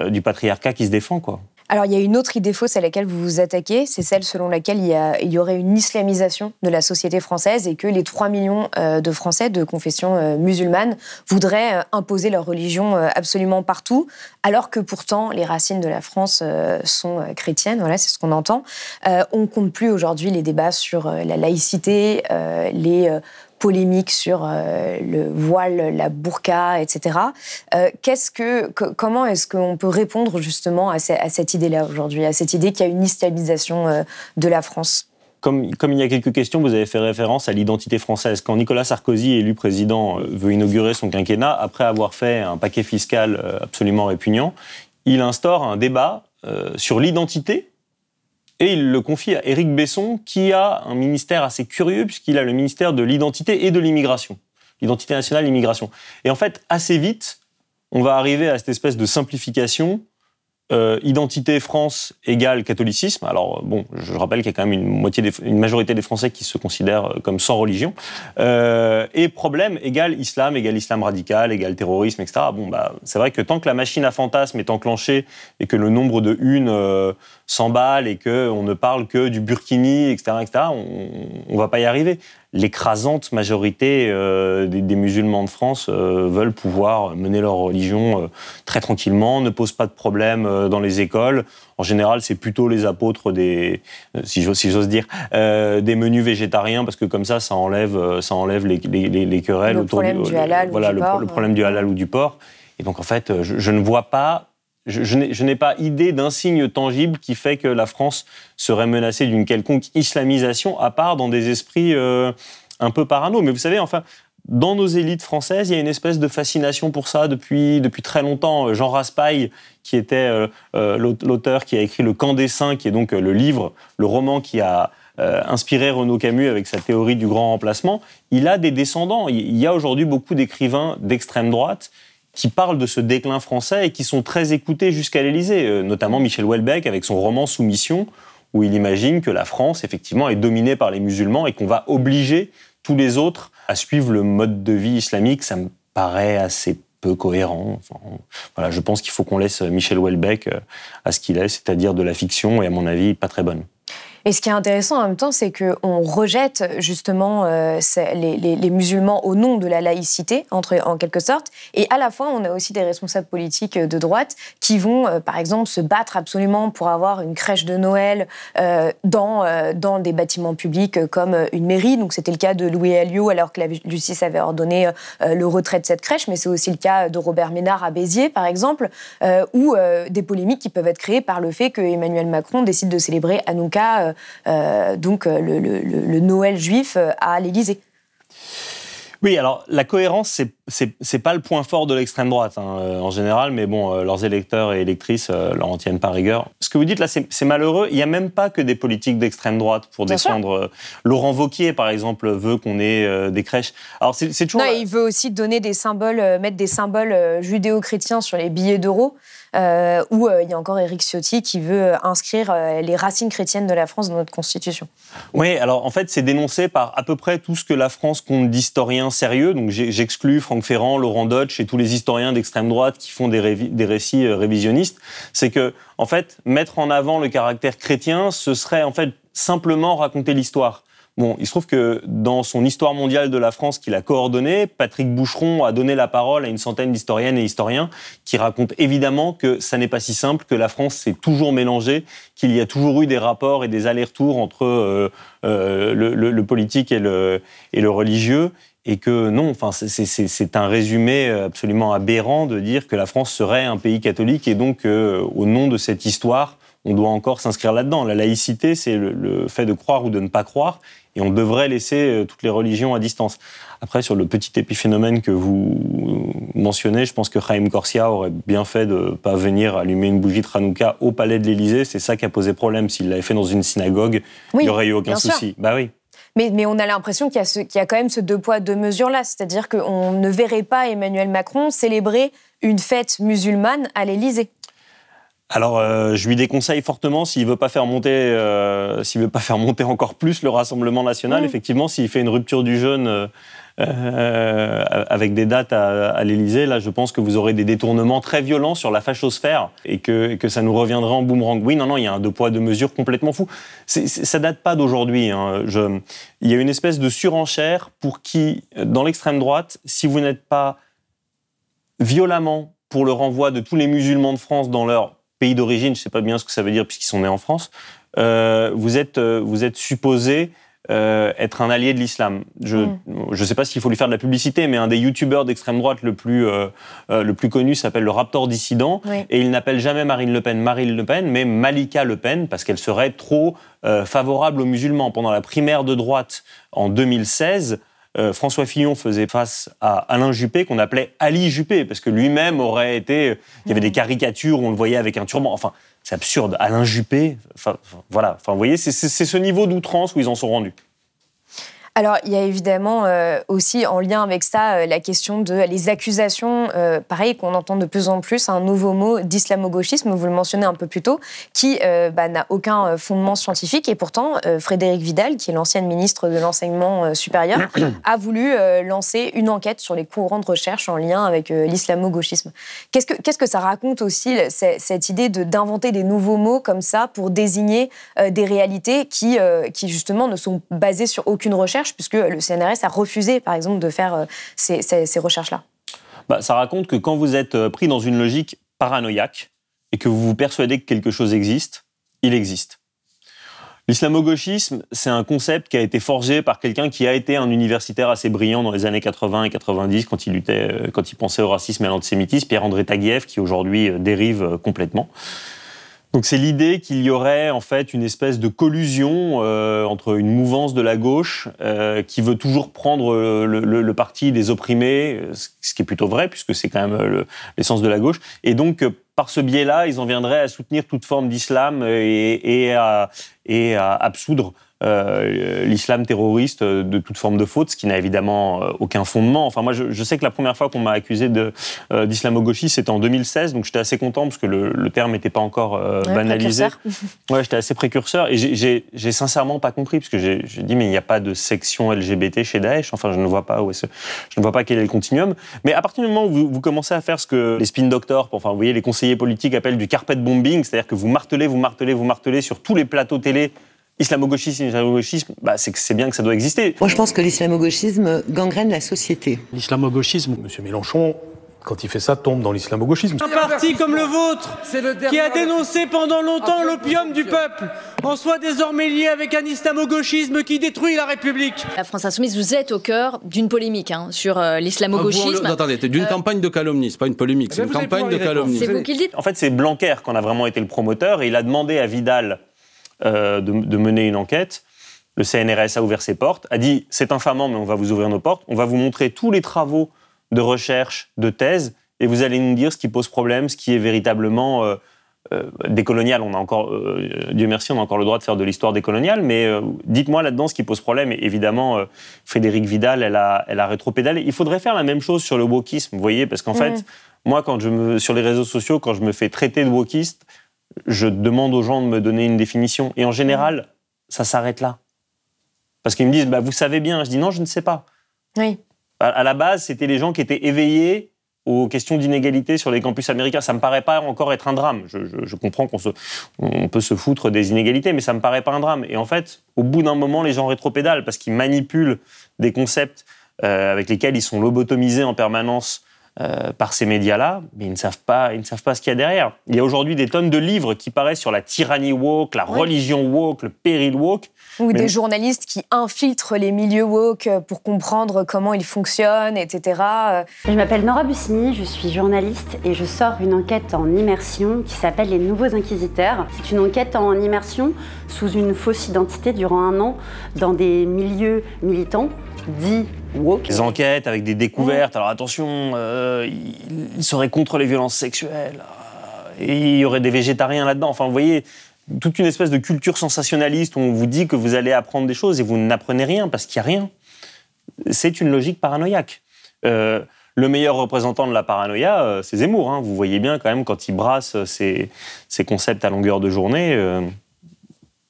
du patriarcat qui se défend, quoi. Alors, il y a une autre idée fausse à laquelle vous vous attaquez, c'est celle selon laquelle il y, aurait une islamisation de la société française et que les 3 millions euh, de Français de confession musulmane voudraient imposer leur religion absolument partout, alors que pourtant les racines de la France sont chrétiennes, voilà, c'est ce qu'on entend. on compte plus aujourd'hui les débats sur la laïcité, les polémique sur euh, le voile, la burqa, etc. Euh, comment est-ce qu'on peut répondre justement à, cette idée-là aujourd'hui, à cette idée qu'il y a une stabilisation euh, de la France? Comme, il y a quelques questions, vous avez fait référence à l'identité française. Quand Nicolas Sarkozy, élu président, veut inaugurer son quinquennat, après avoir fait un paquet fiscal absolument répugnant, il instaure un débat sur l'identité et il le confie à Éric Besson, qui a un ministère assez curieux, puisqu'il a le ministère de l'identité et de l'immigration. L'identité nationale, l'immigration. Et en fait, assez vite, on va arriver à cette espèce de simplification euh, identité France égale catholicisme. Alors bon, je rappelle qu'il y a quand même une moitié, majorité des Français qui se considèrent euh, comme sans religion. Euh, et problème égale islam, égale islam radical, égale terrorisme, etc. Bon, bah, c'est vrai que tant que la machine à fantasmes est enclenchée et que le nombre de une s'emballe et que on ne parle que du burkini, etc., etc., on, on va pas y arriver l'écrasante majorité euh, des, musulmans de France euh, veulent pouvoir mener leur religion euh, très tranquillement, ne posent pas de problème dans les écoles. En général, c'est plutôt les apôtres des, si j'ose dire, des menus végétariens, parce que comme ça, ça enlève, ça enlève les, les, querelles le problème du halal voilà, ou du le, porc, le problème du halal ou du porc. Et donc, en fait, je ne vois pas je, n'ai pas idée d'un signe tangible qui fait que la France serait menacée d'une quelconque islamisation, à part dans des esprits euh, un peu parano. Mais vous savez, enfin, dans nos élites françaises, il y a une espèce de fascination pour ça depuis, depuis très longtemps. Jean Raspail, qui était euh, euh, l'auteur qui a écrit Le Camp des Saints, qui est donc le livre, le roman qui a inspiré Renaud Camus avec sa théorie du grand remplacement, il a des descendants. Il y a aujourd'hui beaucoup d'écrivains d'extrême droite qui parlent de ce déclin français et qui sont très écoutés jusqu'à l'Élysée, euh, notamment Michel Houellebecq avec son roman Soumission, où il imagine que la France, effectivement, est dominée par les musulmans et qu'on va obliger tous les autres à suivre le mode de vie islamique. Ça me paraît assez peu cohérent. voilà, je pense qu'il faut qu'on laisse Michel Houellebecq euh, à ce qu'il est, c'est-à-dire de la fiction et, à mon avis, pas très bonne. Et ce qui est intéressant en même temps, c'est qu'on rejette justement euh, les, musulmans au nom de la laïcité, entre, en quelque sorte. Et à la fois, on a aussi des responsables politiques de droite qui vont, euh, par exemple, se battre absolument pour avoir une crèche de Noël euh, dans, dans des bâtiments publics comme une mairie. Donc c'était le cas de Louis Alliot, alors que la justice avait ordonné le retrait de cette crèche. Mais c'est aussi le cas de Robert Ménard à Béziers, par exemple, ou des polémiques qui peuvent être créées par le fait que Emmanuel Macron décide de célébrer Hanouka euh, donc euh, le, Noël juif euh, à l'Élysée. Oui, alors la cohérence, c'est c'est pas le point fort de l'extrême droite hein, euh, en général, mais bon, euh, leurs électeurs et électrices euh, leur en tiennent pas rigueur. Ce que vous dites là, c'est malheureux. Il n'y a même pas que des politiques d'extrême droite pour défendre. Laurent Vauquier, par exemple, veut qu'on ait des crèches. Alors c'est toujours. Non, il veut aussi donner des symboles, mettre des symboles judéo-chrétiens sur les billets d'euros. Euh, où il y a encore Éric Ciotti qui veut inscrire les racines chrétiennes de la France dans notre Constitution. Oui, alors en fait, c'est dénoncé par à peu près tout ce que la France compte d'historiens sérieux. Donc j'exclus Franck Ferrand, Laurent Dodge et tous les historiens d'extrême droite qui font des, des récits euh, révisionnistes. C'est que, en fait, mettre en avant le caractère chrétien, ce serait en fait simplement raconter l'histoire. Bon, il se trouve que dans son Histoire mondiale de la France qu'il a coordonné, Patrick Boucheron a donné la parole à une centaine d'historiennes et historiens qui racontent évidemment que ça n'est pas si simple, que la France s'est toujours mélangée, qu'il y a toujours eu des rapports et des allers-retours entre euh, euh, le, politique et le, religieux, et que non, c'est un résumé absolument aberrant de dire que la France serait un pays catholique et donc euh, au nom de cette histoire, on doit encore s'inscrire là-dedans. La laïcité, c'est le, fait de croire ou de ne pas croire, et on devrait laisser euh, toutes les religions à distance. Après, sur le petit épiphénomène que vous mentionnez, je pense que Chaim Corsia aurait bien fait de ne pas venir allumer une bougie de Hanouka au palais de l'Élysée. C'est ça qui a posé problème. S'il l'avait fait dans une synagogue, il n'y aurait eu aucun souci. Bah oui. Mais, on a l'impression qu'il y, a quand même ce deux poids, deux mesures-là. C'est-à-dire qu'on ne verrait pas Emmanuel Macron célébrer une fête musulmane à l'Élysée. Alors, euh, je lui déconseille fortement s'il veut pas faire monter, euh, s'il veut pas faire monter encore plus le Rassemblement national. Effectivement, s'il fait une rupture du jeûne euh, euh, avec des dates à, à l'Élysée, là, je pense que vous aurez des détournements très violents sur la fachosphère et que, que ça nous reviendra en boomerang. Oui, non, non, il y a un deux poids deux mesures complètement fou. C ça date pas d'aujourd'hui. Hein. Il y a une espèce de surenchère pour qui, dans l'extrême droite, si vous n'êtes pas violemment pour le renvoi de tous les musulmans de France dans leur pays d'origine, je ne sais pas bien ce que ça veut dire puisqu'ils sont nés en France, euh, vous, êtes, euh, vous êtes supposé euh, être un allié de l'islam. Je ne mm. sais pas s'il faut lui faire de la publicité, mais un des youtubeurs d'extrême droite le plus, le plus connu s'appelle le Raptor Dissident, et il n'appelle jamais Marine Le Pen Marine Le Pen, mais Malika Le Pen, parce qu'elle serait trop favorable aux musulmans. Pendant la primaire de droite en 2016, euh, François Fillon faisait face à Alain Juppé, qu'on appelait Ali Juppé, parce que lui-même aurait été. Il y avait des caricatures où on le voyait avec un turban. Enfin, c'est absurde. Alain Juppé, enfin, voilà. Enfin, vous voyez, c'est ce niveau d'outrance où ils en sont rendus. Alors, il y a évidemment euh, aussi en lien avec ça euh, la question de les accusations, euh, pareil, qu'on entend de plus en plus, un nouveau mot d'islamo-gauchisme, vous le mentionnez un peu plus tôt, qui bah, n'a aucun fondement scientifique. Et pourtant, Frédéric Vidal, qui est l'ancienne ministre de l'Enseignement supérieur, a voulu lancer une enquête sur les courants de recherche en lien avec l'islamo-gauchisme. Qu'est-ce que, qu'est-ce que ça raconte aussi, cette idée d'inventer des nouveaux mots comme ça pour désigner des réalités qui, qui, justement, ne sont basées sur aucune recherche puisque le CNRS a refusé, par exemple, de faire euh, ces, recherches-là bah, Ça raconte que quand vous êtes euh, pris dans une logique paranoïaque et que vous vous persuadez que quelque chose existe, il existe. L'islamo-gauchisme, c'est un concept qui a été forgé par quelqu'un qui a été un universitaire assez brillant dans les années 80 et 90 quand il, luttait, euh, quand il pensait au racisme et à l'antisémitisme, Pierre-André Taguieff, qui aujourd'hui dérive complètement. Donc c'est l'idée qu'il y aurait en fait une espèce de collusion euh, entre une mouvance de la gauche euh, qui veut toujours prendre le, parti des opprimés, ce qui est plutôt vrai puisque c'est quand même l'essence de la gauche, et donc par ce biais-là, ils en viendraient à soutenir toute forme d'islam et, et, à, et à absoudre euh, l'islam terroriste de toute forme de faute, ce qui n'a évidemment euh, aucun fondement. Enfin, moi, je, sais que la première fois qu'on m'a accusé euh, d'islamo-gauchiste, c'était en 2016, donc j'étais assez content parce que le, terme n'était pas encore banalisé. Ouais, j'étais assez précurseur et j'ai sincèrement pas compris parce que j'ai dit mais il n'y a pas de section LGBT chez Daesh. Enfin, je ne vois pas où est je ne vois pas quel est le continuum. Mais à partir du moment où vous, vous commencez à faire ce que les spin doctors, enfin, vous voyez, les conseillers politiques appellent du carpet bombing, c'est-à-dire que vous martelez, vous martelez, vous martelez sur tous les plateaux télé islamo-gauchisme, islamo-gauchisme, bah, c'est bien que ça doit exister. Moi, je pense que l'islamo-gauchisme gangrène la société. L'islamo-gauchisme, M. Mélenchon, quand il fait ça, tombe dans l'islamo-gauchisme. Un parti comme le vôtre, qui a dénoncé pendant longtemps l'opium du peuple, en soit désormais lié avec un islamo-gauchisme qui détruit la République. La France Insoumise, vous êtes au cœur d'une polémique hein, sur euh, l'islamo-gauchisme. Ah, attendez, d'une euh, campagne de calomnie, c'est pas une polémique, c'est une campagne de calomnie. C'est vous qui le dites. En fait, c'est Blanquer qu'on a vraiment été le promoteur et il a demandé à Vidal euh, de, mener une enquête. le CNRS a ouvert ses portes, a dit c'est infamant, mais on va vous ouvrir nos portes, on va vous montrer tous les travaux de recherche, de thèse, et vous allez nous dire ce qui pose problème, ce qui est véritablement euh, euh, décolonial. On a encore, euh, Dieu merci, on a encore le droit de faire de l'histoire décoloniale, mais dites-moi là-dedans ce qui pose problème. Et évidemment, Frédéric Vidal, elle a, elle a rétropédalé. Il faudrait faire la même chose sur le wokisme, vous voyez, parce qu'en fait, moi, quand je me, sur les réseaux sociaux, quand je me fais traiter de wokiste, je demande aux gens de me donner une définition. Et en général, ça s'arrête là. Parce qu'ils me disent, bah, vous savez bien. Je dis, non, je ne sais pas. Oui. À, la base, c'était les gens qui étaient éveillés aux questions d'inégalité sur les campus américains. Ça me paraît pas encore être un drame. Je, comprends qu'on on peut se foutre des inégalités, mais ça me paraît pas un drame. Et en fait, au bout d'un moment, les gens rétropédalent parce qu'ils manipulent des concepts euh, avec lesquels ils sont lobotomisés en permanence euh, par ces médias-là, mais ils ne savent pas, ils ne savent pas ce qu'il y a derrière. Il y a aujourd'hui des tonnes de livres qui paraissent sur la tyrannie woke, la religion woke, le péril woke. Ou des journalistes qui infiltrent les milieux woke pour comprendre comment ils fonctionnent, etc. Je m'appelle Nora Bussini, je suis journaliste et je sors une enquête en immersion qui s'appelle Les Nouveaux Inquisiteurs. C'est une enquête en immersion sous une fausse identité durant un an dans des milieux militants woke. Des enquêtes avec des découvertes. Alors attention, euh, il, serait contre les violences sexuelles. Euh, et il y aurait des végétariens là-dedans. Enfin, vous voyez, toute une espèce de culture sensationnaliste où on vous dit que vous allez apprendre des choses et vous n'apprenez rien parce qu'il n'y a rien. C'est une logique paranoïaque. Euh, le meilleur représentant de la paranoïa, c'est Zemmour. Hein. Vous voyez bien quand même quand il brasse ses, concepts à longueur de journée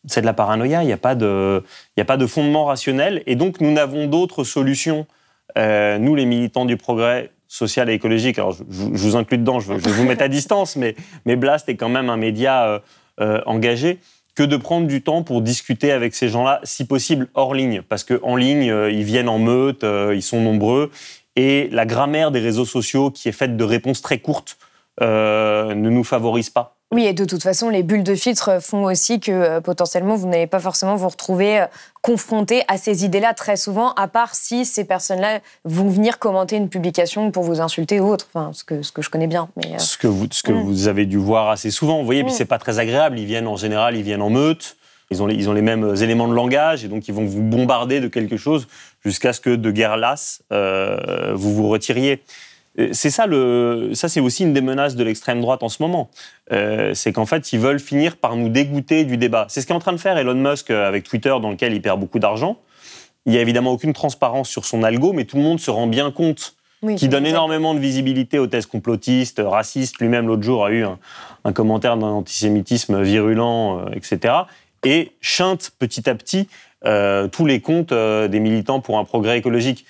c'est de la paranoïa, il n'y a, pas de, a pas de fondement rationnel. Et donc, nous n'avons d'autres solutions, euh, nous, les militants du progrès social et écologique. Alors, je, vous inclus dedans, je, vais vous mettre à distance, mais, mais Blast est quand même un média euh, euh, engagé que de prendre du temps pour discuter avec ces gens-là, si possible hors ligne, parce qu'en ligne, ils viennent en meute, ils sont nombreux, et la grammaire des réseaux sociaux, qui est faite de réponses très courtes, ne nous favorise pas. Oui, et de toute façon, les bulles de filtre font aussi que euh, potentiellement, vous n'allez pas forcément vous retrouver euh, confronté à ces idées-là très souvent, à part si ces personnes-là vont venir commenter une publication pour vous insulter ou autre, enfin, ce, que, ce que je connais bien. Mais, euh, Ce que, vous, ce que mm. vous avez dû voir assez souvent, vous voyez, puis mm. c'est pas très agréable, ils viennent en général, ils viennent en meute, ils ont, les, ils ont les mêmes éléments de langage, et donc ils vont vous bombarder de quelque chose jusqu'à ce que de guerre lasse, vous vous retiriez. Euh, c'est ça, le, ça c'est aussi une des menaces de l'extrême droite en ce moment. Euh, c'est qu'en fait, ils veulent finir par nous dégoûter du débat. C'est ce qu'est en train de faire Elon Musk euh, avec Twitter, dans lequel il perd beaucoup d'argent. Il n'y a évidemment aucune transparence sur son algo, mais tout le monde se rend bien compte qu'il donne énormément de visibilité aux thèses complotistes, racistes. Lui-même, l'autre jour, a eu un, commentaire d'un antisémitisme virulent, etc. Et chinte petit à petit tous les comptes des militants pour un progrès écologique.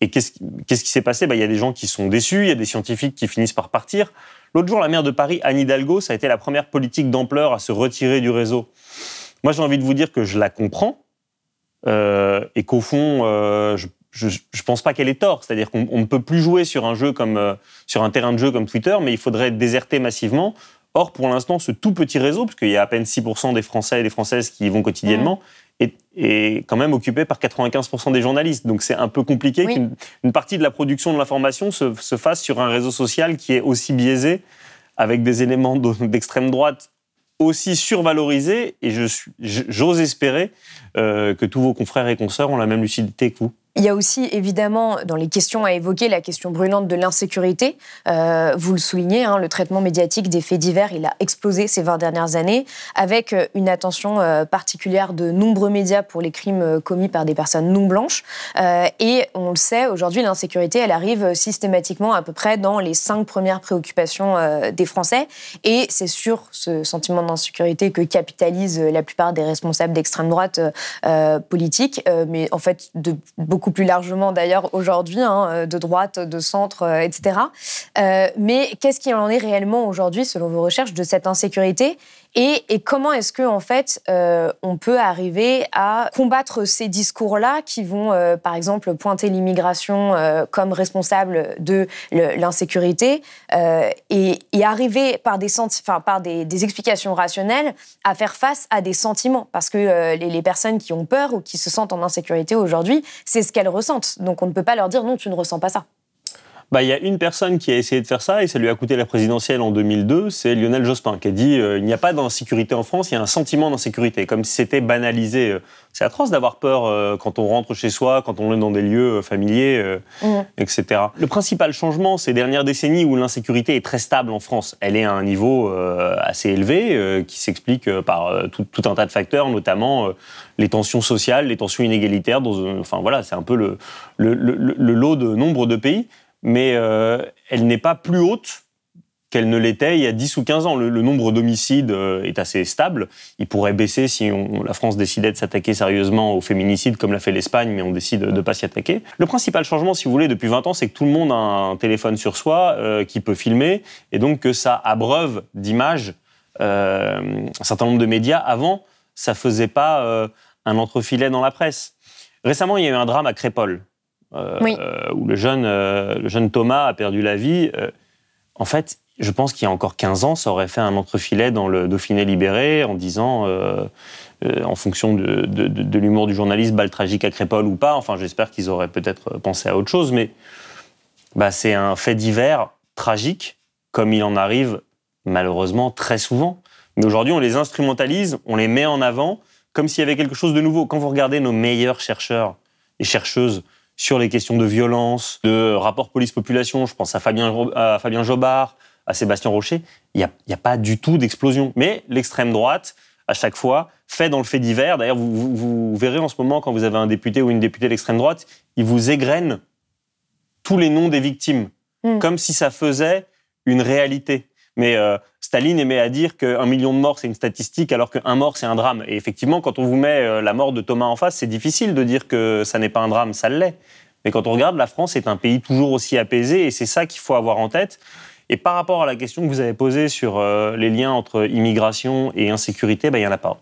Et qu'est-ce qui s'est passé? Bah, Il y a des gens qui sont déçus, il y a des scientifiques qui finissent par partir. L'autre jour, la maire de Paris, Anne Hidalgo, ça a été la première politique d'ampleur à se retirer du réseau. Moi, j'ai envie de vous dire que je la comprends euh, et qu'au fond, euh, je ne pense pas qu'elle ait tort. C'est-à-dire qu'on ne peut plus jouer sur un jeu comme euh, sur un terrain de jeu comme Twitter, mais il faudrait déserter massivement. Or, pour l'instant, ce tout petit réseau, puisqu'il y a à peine 6% des Français et des Françaises qui y vont quotidiennement, est, quand même occupé par 95% des journalistes. Donc c'est un peu compliqué qu'une partie de la production de l'information se, se, fasse sur un réseau social qui est aussi biaisé, avec des éléments d'extrême droite aussi survalorisés. Et j'ose espérer que tous vos confrères et consoeurs ont la même lucidité que vous. Il y a aussi évidemment dans les questions à évoquer la question brûlante de l'insécurité. Euh, vous le soulignez, hein, le traitement médiatique des faits divers, il a explosé ces 20 dernières années, avec euh, une attention euh, particulière de nombreux médias pour les crimes commis par des personnes non blanches. et on le sait, aujourd'hui, l'insécurité, elle arrive systématiquement à peu près dans les cinq premières préoccupations des Français. Et c'est sur ce sentiment d'insécurité que capitalisent la plupart des responsables d'extrême droite politique, mais en fait de beaucoup plus largement d'ailleurs aujourd'hui, hein, euh, de droite, de centre, euh, etc. Euh, mais qu'est-ce qu'il en est réellement aujourd'hui, selon vos recherches, de cette insécurité? Et, comment est-ce que en fait on peut arriver à combattre ces discours-là qui vont, par exemple, pointer l'immigration comme responsable de l'insécurité et, arriver par des, enfin, par des, explications rationnelles à faire face à des sentiments parce que les, les personnes qui ont peur ou qui se sentent en insécurité aujourd'hui, c'est ce qu'elles ressentent. Donc on ne peut pas leur dire non, tu ne ressens pas ça. Bah, il y a une personne qui a essayé de faire ça et ça lui a coûté la présidentielle en 2002, c'est Lionel Jospin qui a dit euh, il n'y a pas d'insécurité en France, il y a un sentiment d'insécurité, comme si c'était banalisé. Euh. C'est atroce d'avoir peur euh, quand on rentre chez soi, quand on est dans des lieux familiers, mmh. etc. Le principal changement ces dernières décennies où l'insécurité est très stable en France, elle est à un niveau assez élevé qui s'explique par tout, un tas de facteurs, notamment les tensions sociales, les tensions inégalitaires. Dans, enfin voilà, c'est un peu le, le, le lot de nombre de pays mais euh, elle n'est pas plus haute qu'elle ne l'était il y a 10 ou 15 ans. Le, nombre d'homicides euh, est assez stable. Il pourrait baisser si la France décidait de s'attaquer sérieusement aux féminicides, comme l'a fait l'Espagne, mais on décide de ne pas s'y attaquer. Le principal changement, si vous voulez, depuis 20 ans, c'est que tout le monde a un téléphone sur soi euh, qui peut filmer, et donc que ça abreuve d'images un certain nombre de médias. Avant, ça faisait pas un entrefilet dans la presse. Récemment, il y a eu un drame à Crépole. Euh, euh, où le jeune, euh, le jeune Thomas a perdu la vie. en fait, je pense qu'il y a encore 15 ans, ça aurait fait un entrefilet dans le Dauphiné libéré en disant, en fonction de, l'humour du journaliste, balle tragique à Crépole ou pas. Enfin, j'espère qu'ils auraient peut-être pensé à autre chose, mais bah, c'est un fait divers tragique, comme il en arrive malheureusement très souvent. Mais aujourd'hui, on les instrumentalise, on les met en avant, comme s'il y avait quelque chose de nouveau. Quand vous regardez nos meilleurs chercheurs et chercheuses sur les questions de violence, de rapport police-population. Je pense à Fabien, à Fabien Jobard, à Sébastien Rocher. Il n'y a, a, pas du tout d'explosion. Mais l'extrême droite, à chaque fois, fait dans le fait divers. D'ailleurs, vous, vous, verrez en ce moment, quand vous avez un député ou une députée d'extrême droite, il vous égrène tous les noms des victimes, hmm. comme si ça faisait une réalité. Mais euh, Staline aimait à dire qu'un million de morts, c'est une statistique, alors qu'un mort, c'est un drame. Et effectivement, quand on vous met euh, la mort de Thomas en face, c'est difficile de dire que ça n'est pas un drame, ça l'est. Mais quand on regarde, la France est un pays toujours aussi apaisé, et c'est ça qu'il faut avoir en tête. Et par rapport à la question que vous avez posée sur euh, les liens entre immigration et insécurité, ben, il n'y en a pas.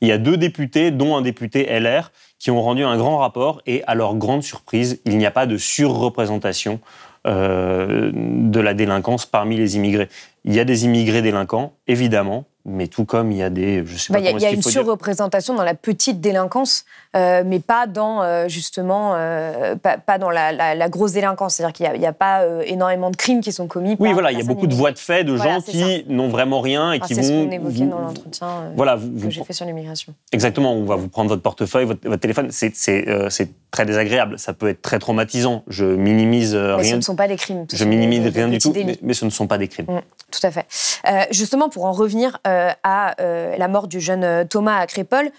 Il y a deux députés, dont un député LR, qui ont rendu un grand rapport, et à leur grande surprise, il n'y a pas de surreprésentation de la délinquance parmi les immigrés. Il y a des immigrés délinquants, évidemment, mais tout comme il y a des, je sais bah, Il y a, une surreprésentation dans la petite délinquance, euh, mais pas dans euh, justement, euh, pas, dans la, grosse délinquance. C'est-à-dire qu'il n'y a, pas énormément de crimes qui sont commis. Oui, voilà, il y a beaucoup de voies de fait de gens qui n'ont vraiment rien et qui vont. C'est ce qu'on évoquait dans l'entretien voilà, que j'ai fait sur l'immigration. Exactement, on va vous prendre votre portefeuille, votre, téléphone. C'est très désagréable. Ça peut être très traumatisant. Je minimise mais rien. Mais ce ne sont pas des crimes. Je minimise rien du tout, mais, ce ne sont pas des crimes. Mmh, tout à fait. justement, pour en revenir euh, à euh, la mort du jeune euh, Thomas à Crépole,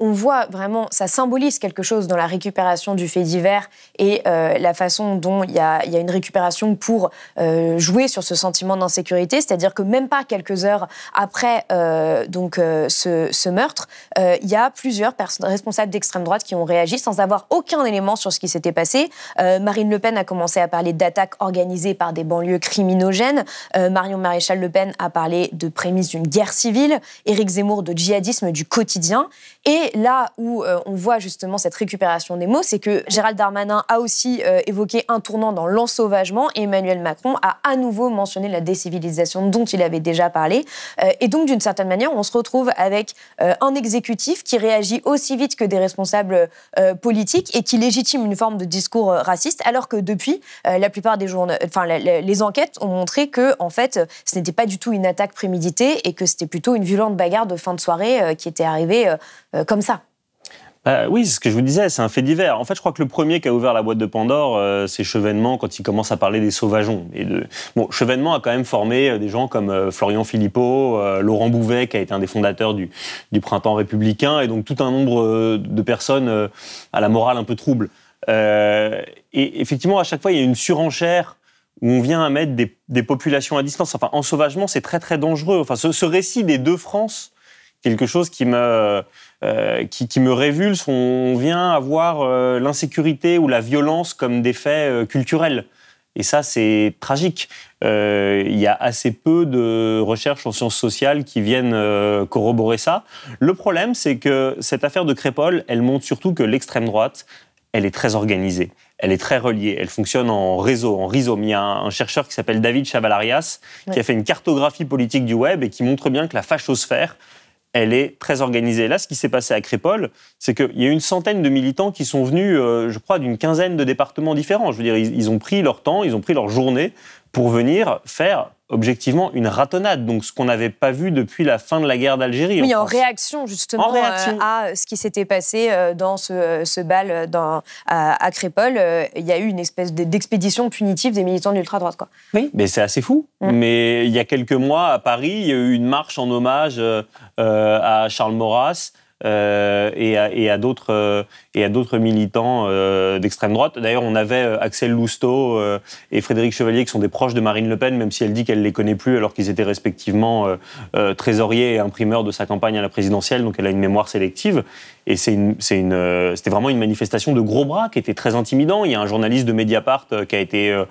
on voit vraiment, ça symbolise quelque chose dans la récupération du fait divers et la façon dont il y, a, une récupération pour jouer sur ce sentiment d'insécurité, c'est-à-dire que même pas quelques heures après donc ce, meurtre, il y a plusieurs responsables d'extrême droite qui ont réagi sans avoir aucun élément sur ce qui s'était passé. Marine Le Pen a commencé à parler d'attaques organisées par des banlieues criminogènes. Marion Maréchal Le Pen a parlé de prémices d'une guerre civile, Éric Zemmour de djihadisme du quotidien. Et là où euh, on voit justement cette récupération des mots, c'est que Gérald Darmanin a aussi euh, évoqué un tournant dans l'ensauvagement Emmanuel Macron a à nouveau mentionné la décivilisation dont il avait déjà parlé. Euh, et donc, d'une certaine manière, on se retrouve avec un exécutif qui réagit aussi vite que des responsables politiques et qui légitime une forme de discours raciste, alors que depuis, la plupart des journaux, enfin, les enquêtes ont montré que, en fait, ce n'était pas du tout une attaque préméditée et que c'était plutôt une violente bagarre de fin de soirée qui était arrivée euh, comme ça. Bah oui, c'est ce que je vous disais, c'est un fait divers. En fait, je crois que le premier qui a ouvert la boîte de Pandore, euh, c'est Chevènement quand il commence à parler des sauvageons. Et. Bon, Chevènement a quand même formé euh, des gens comme Florian Philippot, Laurent Bouvet, qui a été un des fondateurs du, du printemps républicain, et donc tout un nombre de personnes à la morale un peu trouble. et effectivement, à chaque fois, il y a une surenchère où on vient à mettre des, populations à distance. Enfin, en sauvagement, c'est très très dangereux. Enfin, ce, récit des deux France, quelque chose qui me euh, qui, me révulse. On vient avoir euh, l'insécurité ou la violence comme des faits euh, culturels. Et ça, c'est tragique. Il y a assez peu de recherches en sciences sociales qui viennent corroborer ça. Le problème, c'est que cette affaire de Crépole, elle montre surtout que l'extrême droite, elle est très organisée, elle est très reliée, elle fonctionne en réseau, en rhizome. Il y a un, chercheur qui s'appelle David Chavalarias qui a fait une cartographie politique du web et qui montre bien que la fachosphère, elle est très organisée. Là, ce qui s'est passé à Crépole, c'est qu'il y a une centaine de militants qui sont venus, euh, je crois, d'une quinzaine de départements différents. Je veux dire, ils, ont pris leur temps, ils ont pris leur journée pour venir faire objectivement une ratonnade, donc ce qu'on n'avait pas vu depuis la fin de la guerre d'Algérie. Oui, en, réaction justement euh, à ce qui s'était passé euh, dans ce, bal dans, à, Crépole, il y a eu une espèce d'expédition punitive des militants de l'ultra-droite. Oui, mais c'est assez fou. Mmh. Mais il y a quelques mois, à Paris, il y a eu une marche en hommage à Charles Maurras. Et à, d'autres et à d'autres militants euh, d'extrême droite. D'ailleurs, on avait euh, Axel Lousteau euh, et Frédéric Chevalier qui sont des proches de Marine Le Pen, même si elle dit qu'elle les connaît plus, alors qu'ils étaient respectivement trésoriers et imprimeurs de sa campagne à la présidentielle. Donc, elle a une mémoire sélective. Et c'est une, une, c'était vraiment une manifestation de gros bras qui était très intimidant. Il y a un journaliste de Mediapart qui a été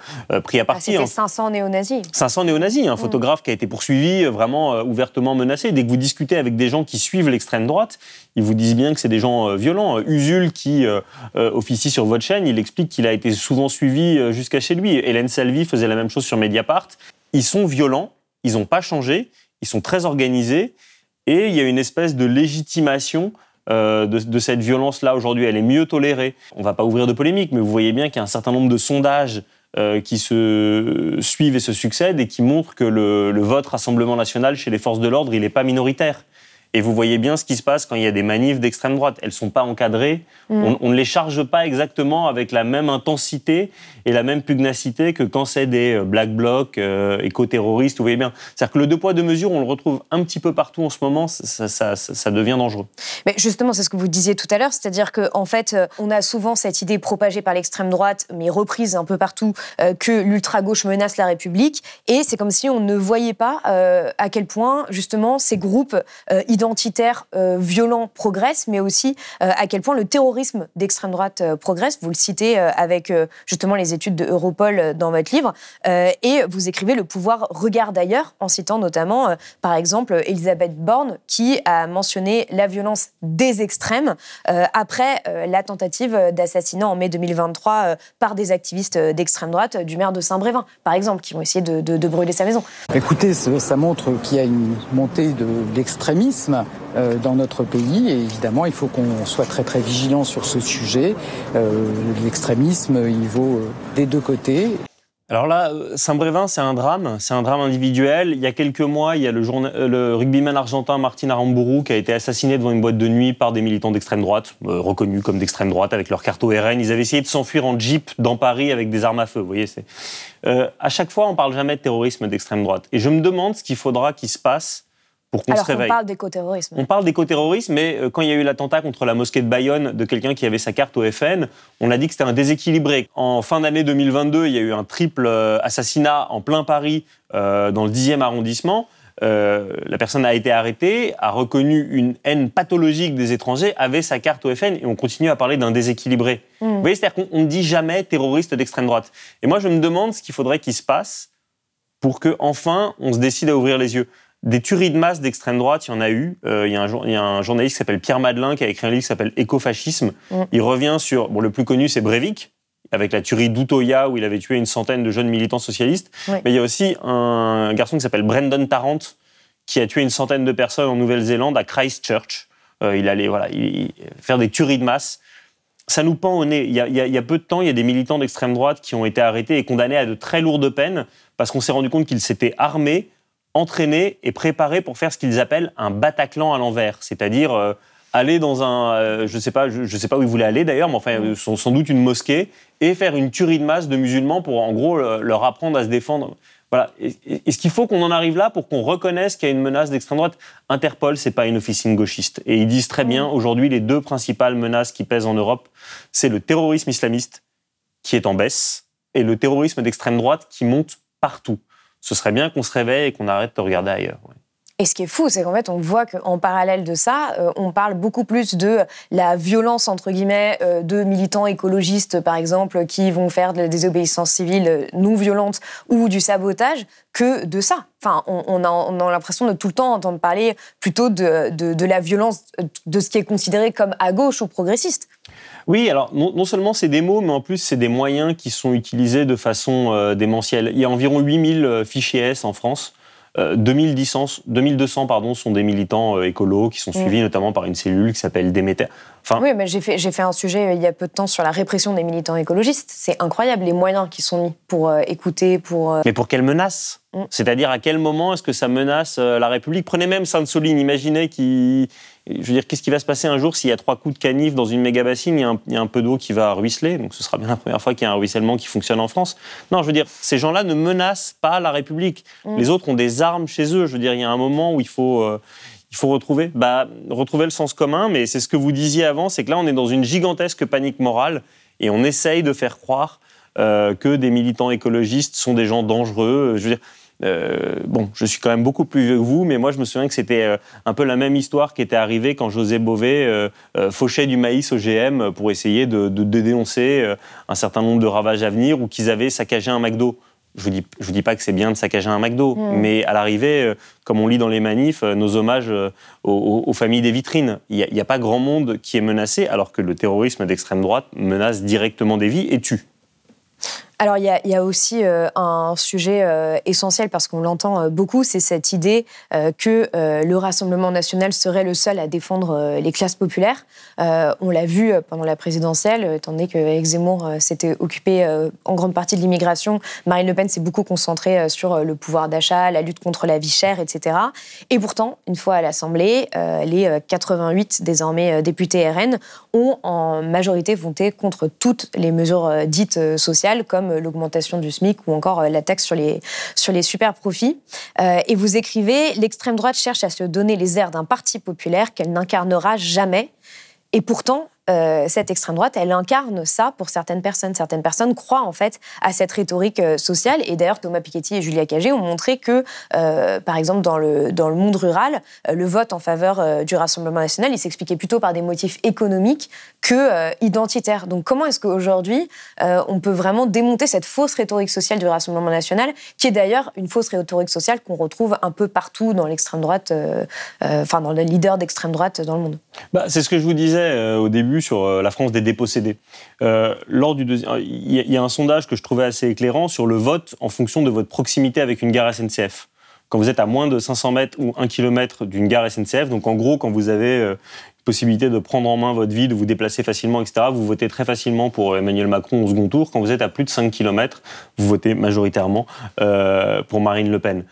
pris à partie. Ah, c'était 500 néo-nazis. 500 néo-nazis, un mm. photographe qui a été poursuivi, vraiment ouvertement menacé. Dès que vous discutez avec des gens qui suivent l'extrême droite, ils vous disent bien que c'est des gens violents. Usul qui euh, euh, officie sur votre chaîne, il explique qu'il a été souvent suivi euh, jusqu'à chez lui. Hélène Salvi faisait la même chose sur Mediapart. Ils sont violents, ils n'ont pas changé, ils sont très organisés, et il y a une espèce de légitimation de, cette violence-là aujourd'hui. Elle est mieux tolérée. On ne va pas ouvrir de polémique, mais vous voyez bien qu'il y a un certain nombre de sondages qui se suivent et se succèdent et qui montrent que le, le vote Rassemblement national chez les forces de l'ordre, il n'est pas minoritaire. Et vous voyez bien ce qui se passe quand il y a des manifs d'extrême droite. Elles ne sont pas encadrées. Mm. On, ne les charge pas exactement avec la même intensité et la même pugnacité que quand c'est des euh, black blocs, euh, éco-terroristes. Vous voyez bien. C'est-à-dire que le deux poids, deux mesures, on le retrouve un petit peu partout en ce moment. Ça, ça, ça, devient dangereux. Mais justement, c'est ce que vous disiez tout à l'heure. C'est-à-dire qu'en en fait, euh, on a souvent cette idée propagée par l'extrême droite, mais reprise un peu partout, que l'ultra-gauche menace la République. Et c'est comme si on ne voyait pas à quel point, justement, ces groupes euh, violents progressent, mais aussi euh, à quel point le terrorisme d'extrême droite euh, progresse. Vous le citez avec justement les études de Europol dans votre livre. et vous écrivez Le pouvoir regarde ailleurs, en citant notamment, par exemple, Elisabeth Borne, qui a mentionné la violence des extrêmes après la tentative d'assassinat en mai 2023 par des activistes d'extrême droite du maire de Saint-Brévin, par exemple, qui ont essayé de, brûler sa maison. Écoutez, ça montre qu'il y a une montée de l'extrémisme euh, dans notre pays. Et évidemment, il faut qu'on soit très très vigilant sur ce sujet. Euh, l'extrémisme, il vaut euh, des deux côtés. Alors là, Saint-Brévin, c'est un drame, c'est un drame individuel. Il y a quelques mois, il y a le, rugbyman argentin Martin Aramburu qui a été assassiné devant une boîte de nuit par des militants d'extrême droite, reconnus comme d'extrême droite avec leur carte RN. Ils avaient essayé de s'enfuir en jeep dans Paris avec des armes à feu. Vous voyez, c'est à chaque fois, on parle jamais de terrorisme d'extrême droite. Et je me demande ce qu'il faudra qu'il se passe pour qu'on se réveille. On parle d'éco-terrorisme. On parle d'éco-terrorisme, mais euh, quand il y a eu l'attentat contre la mosquée de Bayonne de quelqu'un qui avait sa carte au FN, on a dit que c'était un déséquilibré. En fin d'année 2022, il y a eu un triple euh, assassinat en plein Paris, euh, dans le 10e arrondissement. la personne a été arrêtée, a reconnu une haine pathologique des étrangers, avait sa carte au FN, et on continue à parler d'un déséquilibré. Hmm. Vous voyez, c'est-à-dire qu'on ne dit jamais terroriste d'extrême droite. Et moi, je me demande ce qu'il faudrait qu'il se passe pour que enfin on se décide à ouvrir les yeux. Des tueries de masse d'extrême droite, il y en a eu. Euh, il, y a un, journaliste qui s'appelle Pierre Madelin qui a écrit un livre qui s'appelle Écofascisme. Mm. Il revient sur. Bon, le plus connu, c'est Breivik, avec la tuerie d'Utoya où il avait tué une centaine de jeunes militants socialistes. Mais il y a aussi un garçon qui s'appelle Brendan Tarrant qui a tué une centaine de personnes en Nouvelle-Zélande à Christchurch. Euh, il allait voilà, faire des tueries de masse. Ça nous pend au nez. Il y, a, il y a peu de temps, il y a des militants d'extrême droite qui ont été arrêtés et condamnés à de très lourdes peines parce qu'on s'est rendu compte qu'ils s'étaient armés entraînés et préparés pour faire ce qu'ils appellent un Bataclan à l'envers, c'est-à-dire euh, aller dans un, euh, je sais pas, je, sais pas où ils voulaient aller d'ailleurs, mais enfin mm. sans, doute une mosquée et faire une tuerie de masse de musulmans pour en gros leur apprendre à se défendre. Voilà. Est-ce qu'il faut qu'on en arrive là pour qu'on reconnaisse qu'il y a une menace d'extrême droite Interpol, c'est pas une officine gauchiste. Et ils disent très bien, mm. aujourd'hui, les deux principales menaces qui pèsent en Europe, c'est le terrorisme islamiste, qui est en baisse, et le terrorisme d'extrême droite, qui monte partout ce serait bien qu'on se réveille et qu'on arrête de regarder ailleurs. Et ce qui est fou, c'est qu'en fait, on voit qu'en parallèle de ça, euh, on parle beaucoup plus de la violence, entre guillemets, euh, de militants écologistes, par exemple, qui vont faire de la désobéissance civile euh, non violente ou du sabotage, que de ça. Enfin, on, a, l'impression de tout le temps entendre parler plutôt de, de, la violence, de ce qui est considéré comme à gauche ou progressiste. Oui, alors non, seulement c'est des mots, mais en plus c'est des moyens qui sont utilisés de façon démentielle. Il y a environ 8000 fichiers S en France. 2200, 2200 pardon, sont des militants écolos qui sont suivis notamment par une cellule qui s'appelle Déméter. Enfin, oui, mais j'ai fait, fait un sujet il y a peu de temps sur la répression des militants écologistes. C'est incroyable les moyens qui sont mis pour écouter, pour... Mais pour quelle menace mm. C'est-à-dire à quel moment est-ce que ça menace la République? Prenez même Sainte-Soline, imaginez qui je veux dire, qu'est-ce qui va se passer un jour s'il y a trois coups de canif dans une méga bassine, il y a un, peu d'eau qui va ruisseler, donc ce sera bien la première fois qu'il y a un ruissellement qui fonctionne en France. Non, je veux dire, ces gens-là ne menacent pas la République. Mm. Les autres ont des armes chez eux. Je veux dire, il y a un moment où il faut, euh, il faut retrouver, bah, retrouver le sens commun, mais c'est ce que vous disiez avant, c'est que là, on est dans une gigantesque panique morale et on essaye de faire croire euh, que des militants écologistes sont des gens dangereux. Je veux dire, euh, bon, je suis quand même beaucoup plus vieux que vous, mais moi je me souviens que c'était euh, un peu la même histoire qui était arrivée quand José Bové euh, fauchait du maïs OGM pour essayer de, dénoncer un certain nombre de ravages à venir ou qu'ils avaient saccagé un McDo. Je vous dis, je vous dis pas que c'est bien de saccager un McDo, mmh. mais à l'arrivée, comme on lit dans les manifs, nos hommages aux, familles des vitrines. Il n'y a, a, pas grand monde qui est menacé, alors que le terrorisme d'extrême droite menace directement des vies et tue. Alors il y, a, aussi euh, un sujet euh, essentiel parce qu'on l'entend euh, beaucoup, c'est cette idée que le Rassemblement national serait le seul à défendre les classes populaires. on l'a vu pendant la présidentielle, étant donné que Zemmour s'était occupé en grande partie de l'immigration, Marine Le Pen s'est beaucoup concentrée sur le pouvoir d'achat, la lutte contre la vie chère, etc. Et pourtant, une fois à l'Assemblée, les 88 désormais députés RN ont en majorité voté contre toutes les mesures dites sociales comme l'augmentation du SMIC ou encore euh, la taxe sur les, sur les super profits. Euh, et vous écrivez L'extrême droite cherche à se donner les airs d'un parti populaire qu'elle n'incarnera jamais. Et pourtant, euh, cette extrême droite, elle incarne ça pour certaines personnes. Certaines personnes croient en fait à cette rhétorique euh, sociale. Et d'ailleurs, Thomas Piketty et Julia Cagé ont montré que, euh, par exemple, dans le, dans le monde rural, le vote en faveur du Rassemblement national, il s'expliquait plutôt par des motifs économiques que identitaires. Donc comment est-ce qu'aujourd'hui, on peut vraiment démonter cette fausse rhétorique sociale du Rassemblement national, qui est d'ailleurs une fausse rhétorique sociale qu'on retrouve un peu partout dans l'extrême droite, enfin dans les leaders d'extrême droite dans le monde? Bah, C'est ce que je vous disais au début sur euh, la France des dépossédés. Euh, lors du il y, a un sondage que je trouvais assez éclairant sur le vote en fonction de votre proximité avec une gare SNCF. Quand vous êtes à moins de 500 mètres ou 1 km d'une gare SNCF, donc en gros, quand vous avez euh, possibilité de prendre en main votre vie, de vous déplacer facilement, etc., vous votez très facilement pour Emmanuel Macron au second tour. Quand vous êtes à plus de 5 km, vous votez majoritairement pour Marine Le Pen.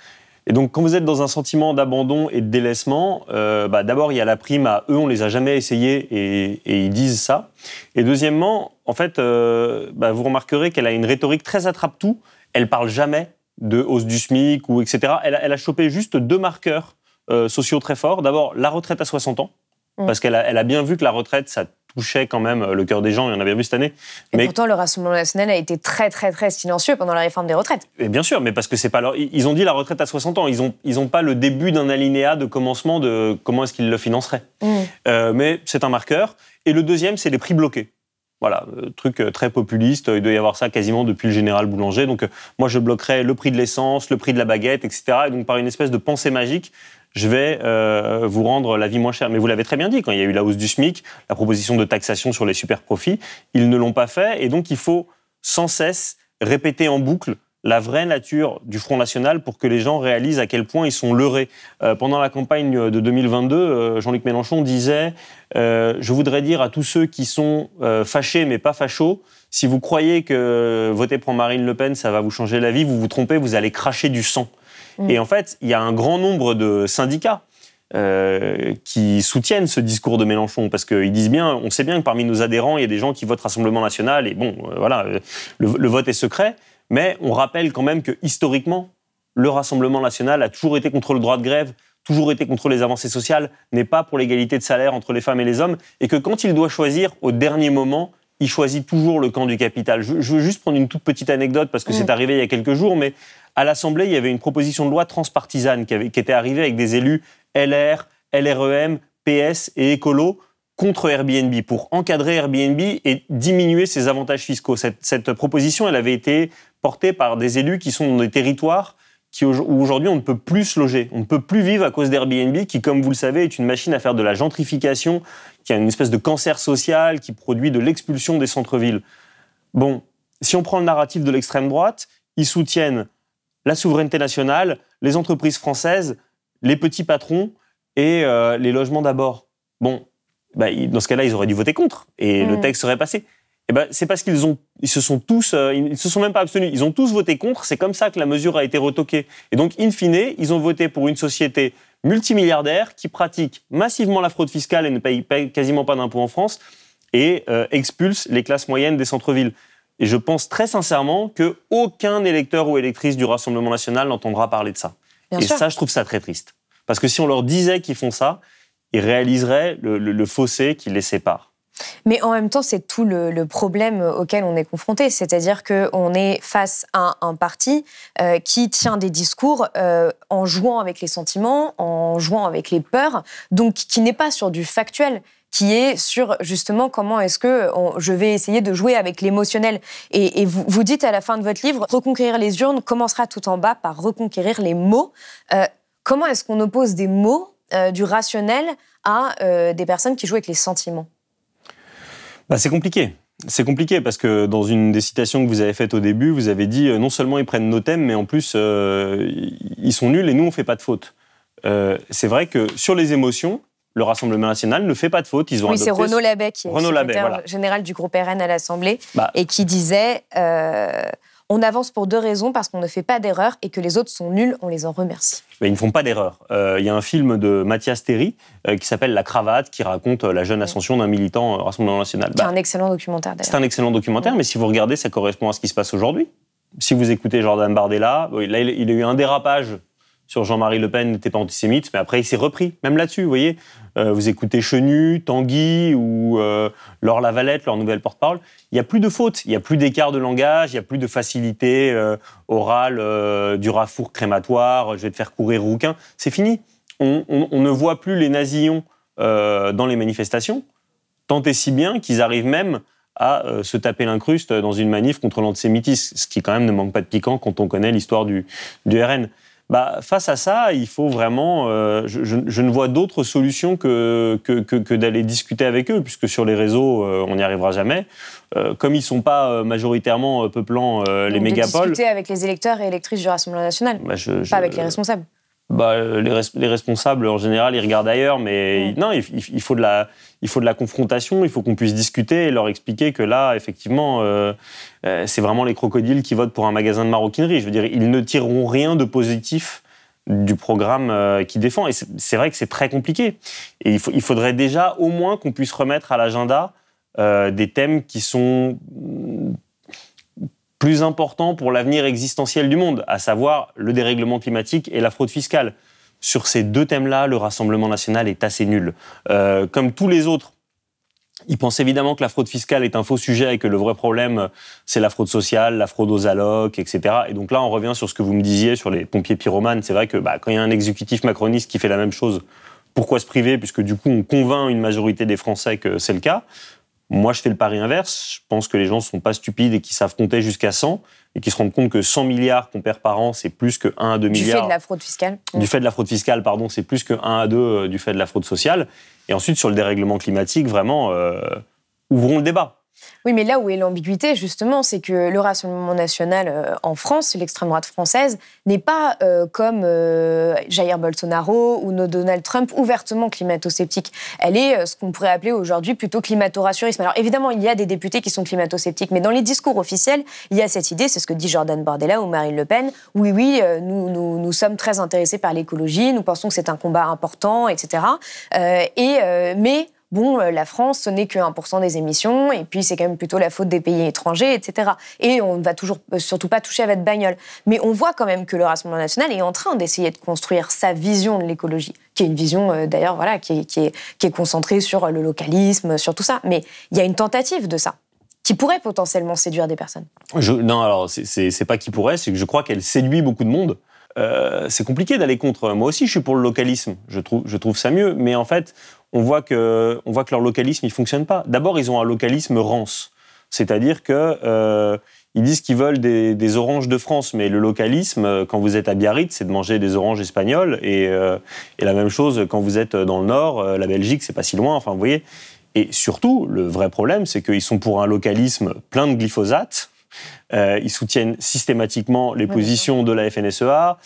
Et donc, quand vous êtes dans un sentiment d'abandon et de délaissement, euh, bah, d'abord, il y a la prime à eux, on les a jamais essayés et, ils disent ça. Et deuxièmement, en fait, euh, bah, vous remarquerez qu'elle a une rhétorique très attrape-tout. Elle parle jamais de hausse du SMIC ou etc. Elle, a chopé juste deux marqueurs euh, sociaux très forts. D'abord, la retraite à 60 ans, mmh. parce qu'elle a, elle a bien vu que la retraite, ça touchait quand même le cœur des gens, et on avait vu cette année. Et mais... pourtant, le Rassemblement national a été très, très, très silencieux pendant la réforme des retraites. Et bien sûr, mais parce que c'est pas leur... Ils ont dit la retraite à 60 ans. Ils n'ont ils ont pas le début d'un alinéa de commencement de comment est-ce qu'ils le financeraient. Mmh. Euh, mais c'est un marqueur. Et le deuxième, c'est les prix bloqués. Voilà, euh, truc euh, très populiste. Il doit y avoir ça quasiment depuis le général Boulanger. Donc, moi, je bloquerais le prix de l'essence, le prix de la baguette, etc. Et donc, par une espèce de pensée magique, je vais euh, vous rendre la vie moins chère. Mais vous l'avez très bien dit, quand il y a eu la hausse du SMIC, la proposition de taxation sur les super profits, ils ne l'ont pas fait. Et donc, il faut sans cesse répéter en boucle la vraie nature du Front National pour que les gens réalisent à quel point ils sont leurrés. Euh, pendant la campagne de 2022, euh, Jean-Luc Mélenchon disait Je voudrais dire à tous ceux qui sont fâchés mais pas fachos, si vous croyez que voter pour Marine Le Pen, ça va vous changer la vie, vous vous trompez, vous allez cracher du sang. Et en fait, il y a un grand nombre de syndicats euh, qui soutiennent ce discours de Mélenchon parce qu'ils disent bien, on sait bien que parmi nos adhérents, il y a des gens qui votent Rassemblement national et bon, euh, voilà, euh, le, vote est secret, mais on rappelle quand même que historiquement, le Rassemblement national a toujours été contre le droit de grève, toujours été contre les avancées sociales, n'est pas pour l'égalité de salaire entre les femmes et les hommes, et que quand il doit choisir au dernier moment, il choisit toujours le camp du capital. Je, veux juste prendre une toute petite anecdote parce que c'est mm. arrivé il y a quelques jours, mais à l'Assemblée, il y avait une proposition de loi transpartisane qui, était arrivée avec des élus LR, LREM, PS et Écolo contre Airbnb pour encadrer Airbnb et diminuer ses avantages fiscaux. Cette, proposition, elle avait été portée par des élus qui sont dans des territoires où aujourd'hui on ne peut plus se loger, on ne peut plus vivre à cause d'Airbnb qui, comme vous le savez, est une machine à faire de la gentrification, qui a une espèce de cancer social, qui produit de l'expulsion des centres-villes. Bon, si on prend le narratif de l'extrême droite, ils soutiennent la souveraineté nationale, les entreprises françaises, les petits patrons et euh, les logements d'abord. Bon, bah, dans ce cas-là, ils auraient dû voter contre et le texte serait passé. Et ben, c'est parce qu'ils ont, ils se sont tous, euh, ils se sont même pas abstenus. Ils ont tous voté contre. C'est comme ça que la mesure a été retoquée. Et donc, in fine, ils ont voté pour une société multimilliardaire qui pratique massivement la fraude fiscale et ne paye, paye quasiment pas d'impôts en France et euh, expulse les classes moyennes des centres-villes. Et je pense très sincèrement que aucun électeur ou électrice du Rassemblement national n'entendra parler de ça. Bien et sûr. ça, je trouve ça très triste. Parce que si on leur disait qu'ils font ça, ils réaliseraient le, le- le fossé qui les sépare. Mais en même temps, c'est tout le, le problème auquel on est confronté. C'est-à-dire qu'on est face à un parti euh, qui tient des discours euh, en jouant avec les sentiments, en jouant avec les peurs, donc qui n'est pas sur du factuel qui est sur justement comment est-ce que on- je vais essayer de jouer avec l'émotionnel. Et, vous, vous dites à la fin de votre livre, reconquérir les urnes commencera tout en bas par reconquérir les mots. Euh, comment est-ce qu'on oppose des mots euh, du rationnel à euh, des personnes qui jouent avec les sentiments? Bah, c'est compliqué. C'est compliqué parce que dans une des citations que vous avez faites au début, vous avez dit euh, non seulement ils prennent nos thèmes, mais en plus euh, ils sont nuls et nous on fait pas de faute. Euh, c'est vrai que sur les émotions, le Rassemblement national ne fait pas de faute. Ils ont Oui, c'est Renaud Labbé qui est Renaud Labbé, secrétaire voilà. général du groupe RN à l'Assemblée Bah. et qui disait euh, on avance pour deux raisons parce qu'on ne fait pas d'erreurs et que les autres sont nuls, on les en remercie. Mais ils ne font pas d'erreur. Euh, Il y a un film de Mathias Théry euh, qui s'appelle La Cravate, qui raconte la jeune ascension d'un militant Rassemblement national. C'est Bah, un excellent documentaire C'est d'ailleurs. un excellent documentaire, mais si vous regardez, ça correspond à ce qui se passe aujourd'hui. Si vous écoutez Jordan Bardella, là, il a eu un dérapage sur Jean-Marie Le Pen n'était pas antisémite, mais après il s'est repris, même là-dessus, vous voyez. Euh, vous écoutez Chenu, Tanguy ou euh, Laure Lavalette, leur nouvelle porte-parole, il n'y a plus de fautes, il n'y a plus d'écart de langage, il n'y a plus de facilité euh, orale, euh, du rafour crématoire, je vais te faire courir rouquin, c'est fini. On, ne voit plus les nasillons euh, dans les manifestations, tant et si bien qu'ils arrivent même à se taper l'incruste dans une manif contre l'antisémitisme, ce qui quand même ne manque pas de piquant quand on connaît l'histoire du, du RN. Bah, face à ça, il faut vraiment. euh, je, je- je ne vois d'autre solution que, que, que- que d'aller discuter avec eux, puisque sur les réseaux, euh, on n'y arrivera jamais. Euh, comme ils ne sont pas majoritairement peuplant les Donc, de mégapoles. discuter avec les électeurs et électrices du Rassemblement national, bah, je- pas avec les responsables. bah, les, res- les responsables, en général, ils regardent ailleurs, mais non, il, il- il faut de la, il faut de la confrontation, il faut qu'on puisse discuter et leur expliquer que là, effectivement, euh, euh, c'est vraiment les crocodiles qui votent pour un magasin de maroquinerie. Je veux dire, ils ne tireront rien de positif du programme euh, qu'ils défendent. Et c'est vrai que c'est très compliqué. Et il, faudrait déjà au moins qu'on puisse remettre à l'agenda des thèmes qui sont plus importants pour l'avenir existentiel du monde, à savoir le dérèglement climatique et la fraude fiscale. Sur ces deux thèmes-là, le Rassemblement national est assez nul. Euh, comme tous les autres, ils pensent évidemment que la fraude fiscale est un faux sujet et que le vrai problème, c'est la fraude sociale, la fraude aux allocs, etc. Et donc là, on revient sur ce que vous me disiez sur les pompiers pyromanes. C'est vrai que bah, quand il y a un exécutif macroniste qui fait la même chose, pourquoi se priver Puisque du coup, on convainc une majorité des Français que c'est le cas. Moi, je fais le pari inverse. Je pense que les gens ne sont pas stupides et qu'ils savent compter jusqu'à 100 et qu'ils se rendent compte que 100 milliards qu'on perd par an, c'est plus que 1 à 2 Du milliards. fait de la fraude fiscale. Du fait de la fraude fiscale, pardon, c'est plus que 1 à 2 euh, du fait de la fraude sociale. Et ensuite, sur le dérèglement climatique, vraiment, euh, ouvrons le débat. Oui, mais là où est l'ambiguïté, justement, c'est que le Rassemblement national euh, en France, l'extrême droite française, n'est pas euh, comme euh, Jair Bolsonaro ou Donald Trump, ouvertement climato-sceptique. Elle est ce qu'on pourrait appeler aujourd'hui plutôt climato-rassurisme. Alors évidemment, il y a des députés qui sont climato-sceptiques, mais dans les discours officiels, il y a cette idée, c'est ce que dit Jordan Bardella ou Marine Le Pen, oui, oui, nous, nous, sommes très intéressés par l'écologie, nous pensons que c'est un combat important, etc. Et, mais bon, euh, la France, ce n'est que 1% des émissions, et puis c'est quand même plutôt la faute des pays étrangers, etc. Et on ne va toujours euh, surtout pas toucher à votre bagnole. Mais on voit quand même que le Rassemblement national est en train d'essayer de construire sa vision de l'écologie, qui est une vision euh, d'ailleurs voilà, qui est, concentrée sur le localisme, sur tout ça. Mais il y a une tentative de ça qui pourrait potentiellement séduire des personnes. Non, alors, c'est- pas qui pourrait, c'est que je crois qu'elle séduit beaucoup de monde. C'est compliqué d'aller contre. Moi aussi, je suis pour le localisme. Je trouve, je trouve ça mieux. Mais en fait, on voit que, on voit que leur localisme, il fonctionne pas. D'abord, ils ont un localisme rance. C'est-à-dire que euh, ils disent qu'ils veulent des, des oranges de France, mais le localisme, euh, quand vous êtes à Biarritz, c'est de manger des oranges espagnoles, et, euh, et la même chose quand vous êtes dans le Nord, euh, la Belgique, c'est pas si loin. Enfin, vous voyez. Et surtout, le vrai problème, c'est qu'ils sont pour un localisme plein de glyphosate Euh, ils soutiennent systématiquement les positions de la FNSEA,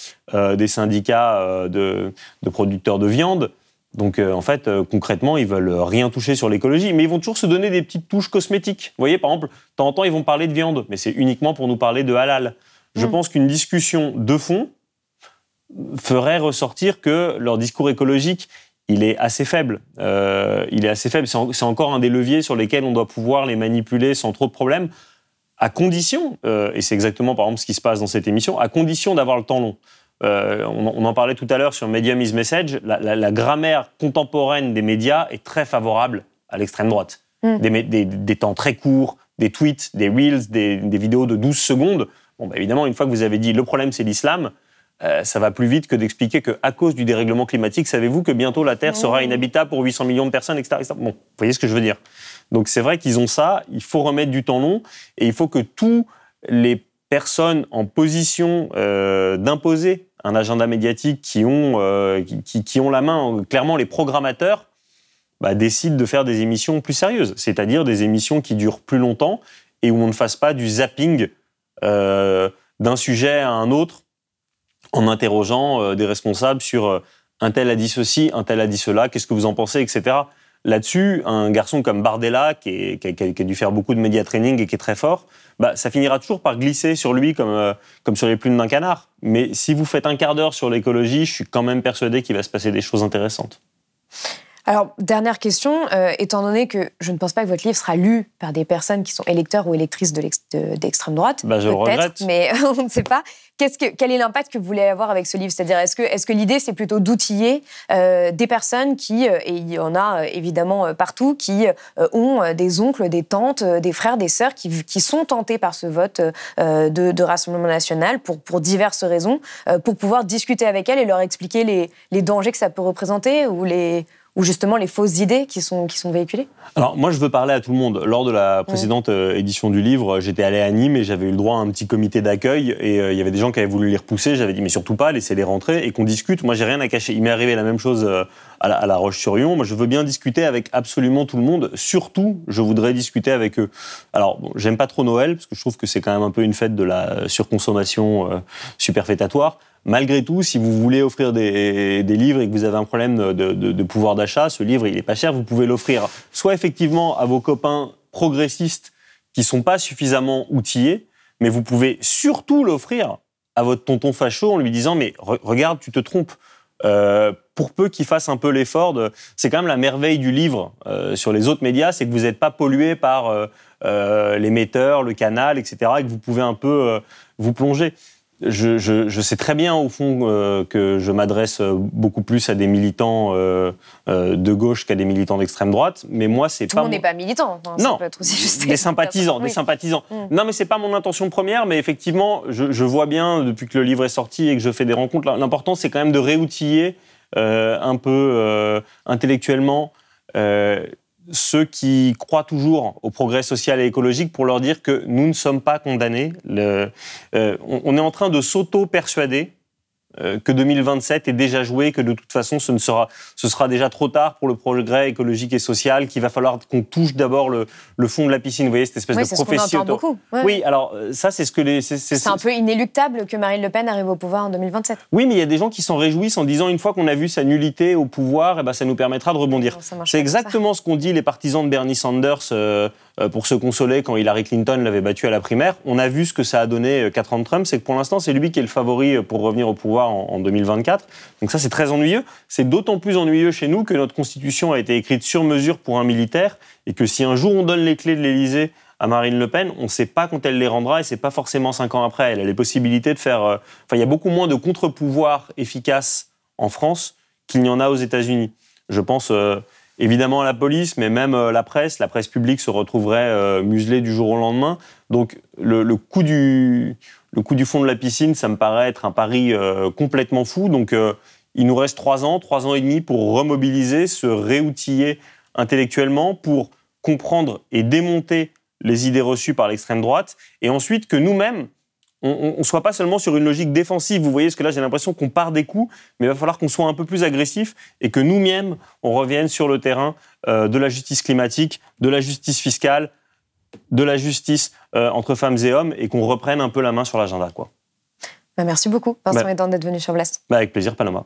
des syndicats de, de, producteurs de viande. Donc en fait, concrètement, ils veulent rien toucher sur l'écologie, mais ils vont toujours se donner des petites touches cosmétiques. Vous voyez, par exemple, de temps en temps, ils vont parler de viande, mais c'est uniquement pour nous parler de halal. Je mm. pense qu'une discussion de fond ferait ressortir que leur discours écologique, il est assez faible. il est assez faible. C'est encore un des leviers sur lesquels on doit pouvoir les manipuler sans trop de problèmes à condition, euh, et c'est exactement par exemple ce qui se passe dans cette émission, à condition d'avoir le temps long. Euh, on, en parlait tout à l'heure sur Medium is Message, la, grammaire contemporaine des médias est très favorable à l'extrême droite. Mm. Des, temps très courts, des tweets, des reels, des, vidéos de 12 secondes. Bon, bah, évidemment, une fois que vous avez dit le problème c'est l'islam, euh, ça va plus vite que d'expliquer qu'à cause du dérèglement climatique, savez-vous que bientôt la Terre sera inhabitable pour 800 millions de personnes, etc. etc. Bon, vous voyez ce que je veux dire. Donc c'est vrai qu'ils ont ça, il faut remettre du temps long et il faut que tous les personnes en position euh, d'imposer un agenda médiatique qui ont, euh, qui, ont la main, clairement les programmateurs, bah, décident de faire des émissions plus sérieuses, c'est-à-dire des émissions qui durent plus longtemps et où on ne fasse pas du zapping euh, d'un sujet à un autre en interrogeant des responsables sur un tel a dit ceci, un tel a dit cela, qu'est-ce que vous en pensez, etc. Là-dessus, un garçon comme Bardella, qui, a dû faire beaucoup de média training et qui est très fort, bah, ça finira toujours par glisser sur lui euh, comme sur les plumes d'un canard. Mais si vous faites un quart d'heure sur l'écologie, je suis quand même persuadé qu'il va se passer des choses intéressantes. Alors, dernière question, euh, étant donné que je ne pense pas que votre livre sera lu par des personnes qui sont électeurs ou électrices d'extrême droite, bah, je le regrette. mais on ne sait pas. que, quel est l'impact que vous voulez avoir avec ce livre? C'est-à-dire, est-ce que, est que l'idée, c'est plutôt d'outiller euh, des personnes qui, euh, et il y en a évidemment partout, qui ont des oncles, des tantes, des frères, des sœurs qui, qui sont tentés par ce vote de, de, Rassemblement national pour, pour diverses raisons, pour pouvoir discuter avec elles et leur expliquer les, les dangers que ça peut représenter ou les ou justement les fausses idées qui sont, qui sont véhiculées Alors moi je veux parler à tout le monde. Lors de la précédente euh, édition du livre, j'étais allé à Nîmes et j'avais eu le droit à un petit comité d'accueil et euh, il y avait des gens qui avaient voulu les repousser. J'avais dit mais surtout pas, laissez-les rentrer et qu'on discute. Moi j'ai rien à cacher. Il m'est arrivé la même chose euh, à la, à la Roche-sur-Yon. Moi je veux bien discuter avec absolument tout le monde. Surtout je voudrais discuter avec eux. Alors bon, j'aime pas trop Noël parce que je trouve que c'est quand même un peu une fête de la surconsommation superfétatoire. Malgré tout, si vous voulez offrir des, livres et que vous avez un problème de, pouvoir d'achat, ce livre, il n'est pas cher, vous pouvez l'offrir soit effectivement à vos copains progressistes qui sont pas suffisamment outillés, mais vous pouvez surtout l'offrir à votre tonton facho en lui disant mais regarde, tu te trompes. Euh, pour peu qu'il fasse un peu l'effort de... C'est quand même la merveille du livre euh, sur les autres médias, c'est que vous n'êtes pas pollué par euh, l'émetteur, le canal, etc., et que vous pouvez un peu vous plonger je, sais très bien, au fond, euh, que je m'adresse beaucoup plus à des militants euh, euh, de gauche qu'à des militants d'extrême droite. Mais moi, c'est pas. Tout le monde n'est pas militant. non, des sympathisants. Des sympathisants. Mm. Non, mais c'est pas mon intention première. Mais effectivement, je, vois bien, depuis que le livre est sorti et que je fais des rencontres, l'important, c'est quand même de réoutiller un peu intellectuellement ceux qui croient toujours au progrès social et écologique pour leur dire que nous ne sommes pas condamnés. Euh, on, est en train de s'auto-persuader euh, que 2027 est déjà joué, que de toute façon ce, ne sera, ce sera déjà trop tard pour le progrès écologique et social, qu'il va falloir qu'on touche d'abord le, le, fond de la piscine. Vous voyez, cette espèce de prophétie. Ce beaucoup. Oui, alors euh, ça c'est ce que les... C'est un peu inéluctable que Marine Le Pen arrive au pouvoir en 2027. Oui, mais il y a des gens qui s'en réjouissent en disant une fois qu'on a vu sa nullité au pouvoir, eh ben, ça nous permettra de rebondir. C'est exactement ce qu'ont dit les partisans de Bernie Sanders euh, euh, pour se consoler quand Hillary Clinton l'avait battu à la primaire. On a vu ce que ça a donné 4 ans de Trump, c'est que pour l'instant c'est lui qui est le favori pour revenir au pouvoir en, 2024. Donc ça c'est très ennuyeux. C'est d'autant plus ennuyeux chez nous que notre constitution a été écrite sur mesure pour un militaire et que si un jour on donne les clés de l'Élysée à Marine Le Pen, on ne sait pas quand elle les rendra et c'est pas forcément cinq ans après. Elle a les possibilités de faire. Euh, enfin, il y a beaucoup moins de contre-pouvoirs efficaces en France qu'il n'y en a aux États-Unis. Je pense. Euh, évidemment la police, mais même euh, la presse. La presse publique se retrouverait muselée du jour au lendemain. Donc le, coup du, le coup du fond de la piscine, ça me paraît être un pari complètement fou. Donc il nous reste trois ans, trois ans et demi pour remobiliser, se réoutiller intellectuellement pour comprendre et démonter les idées reçues par l'extrême droite, et ensuite que nous-mêmes, on ne soit pas seulement sur une logique défensive. Vous voyez, ce que là, j'ai l'impression qu'on part des coups, mais il va falloir qu'on soit un peu plus agressif et que nous-mêmes, on revienne sur le terrain euh, de la justice climatique, de la justice fiscale, de la justice euh, entre femmes et hommes et qu'on reprenne un peu la main sur l'agenda. quoi. Bah, merci beaucoup, Vincent Bah. Edan, d'être venu sur Blast. Bah, avec plaisir, Paloma.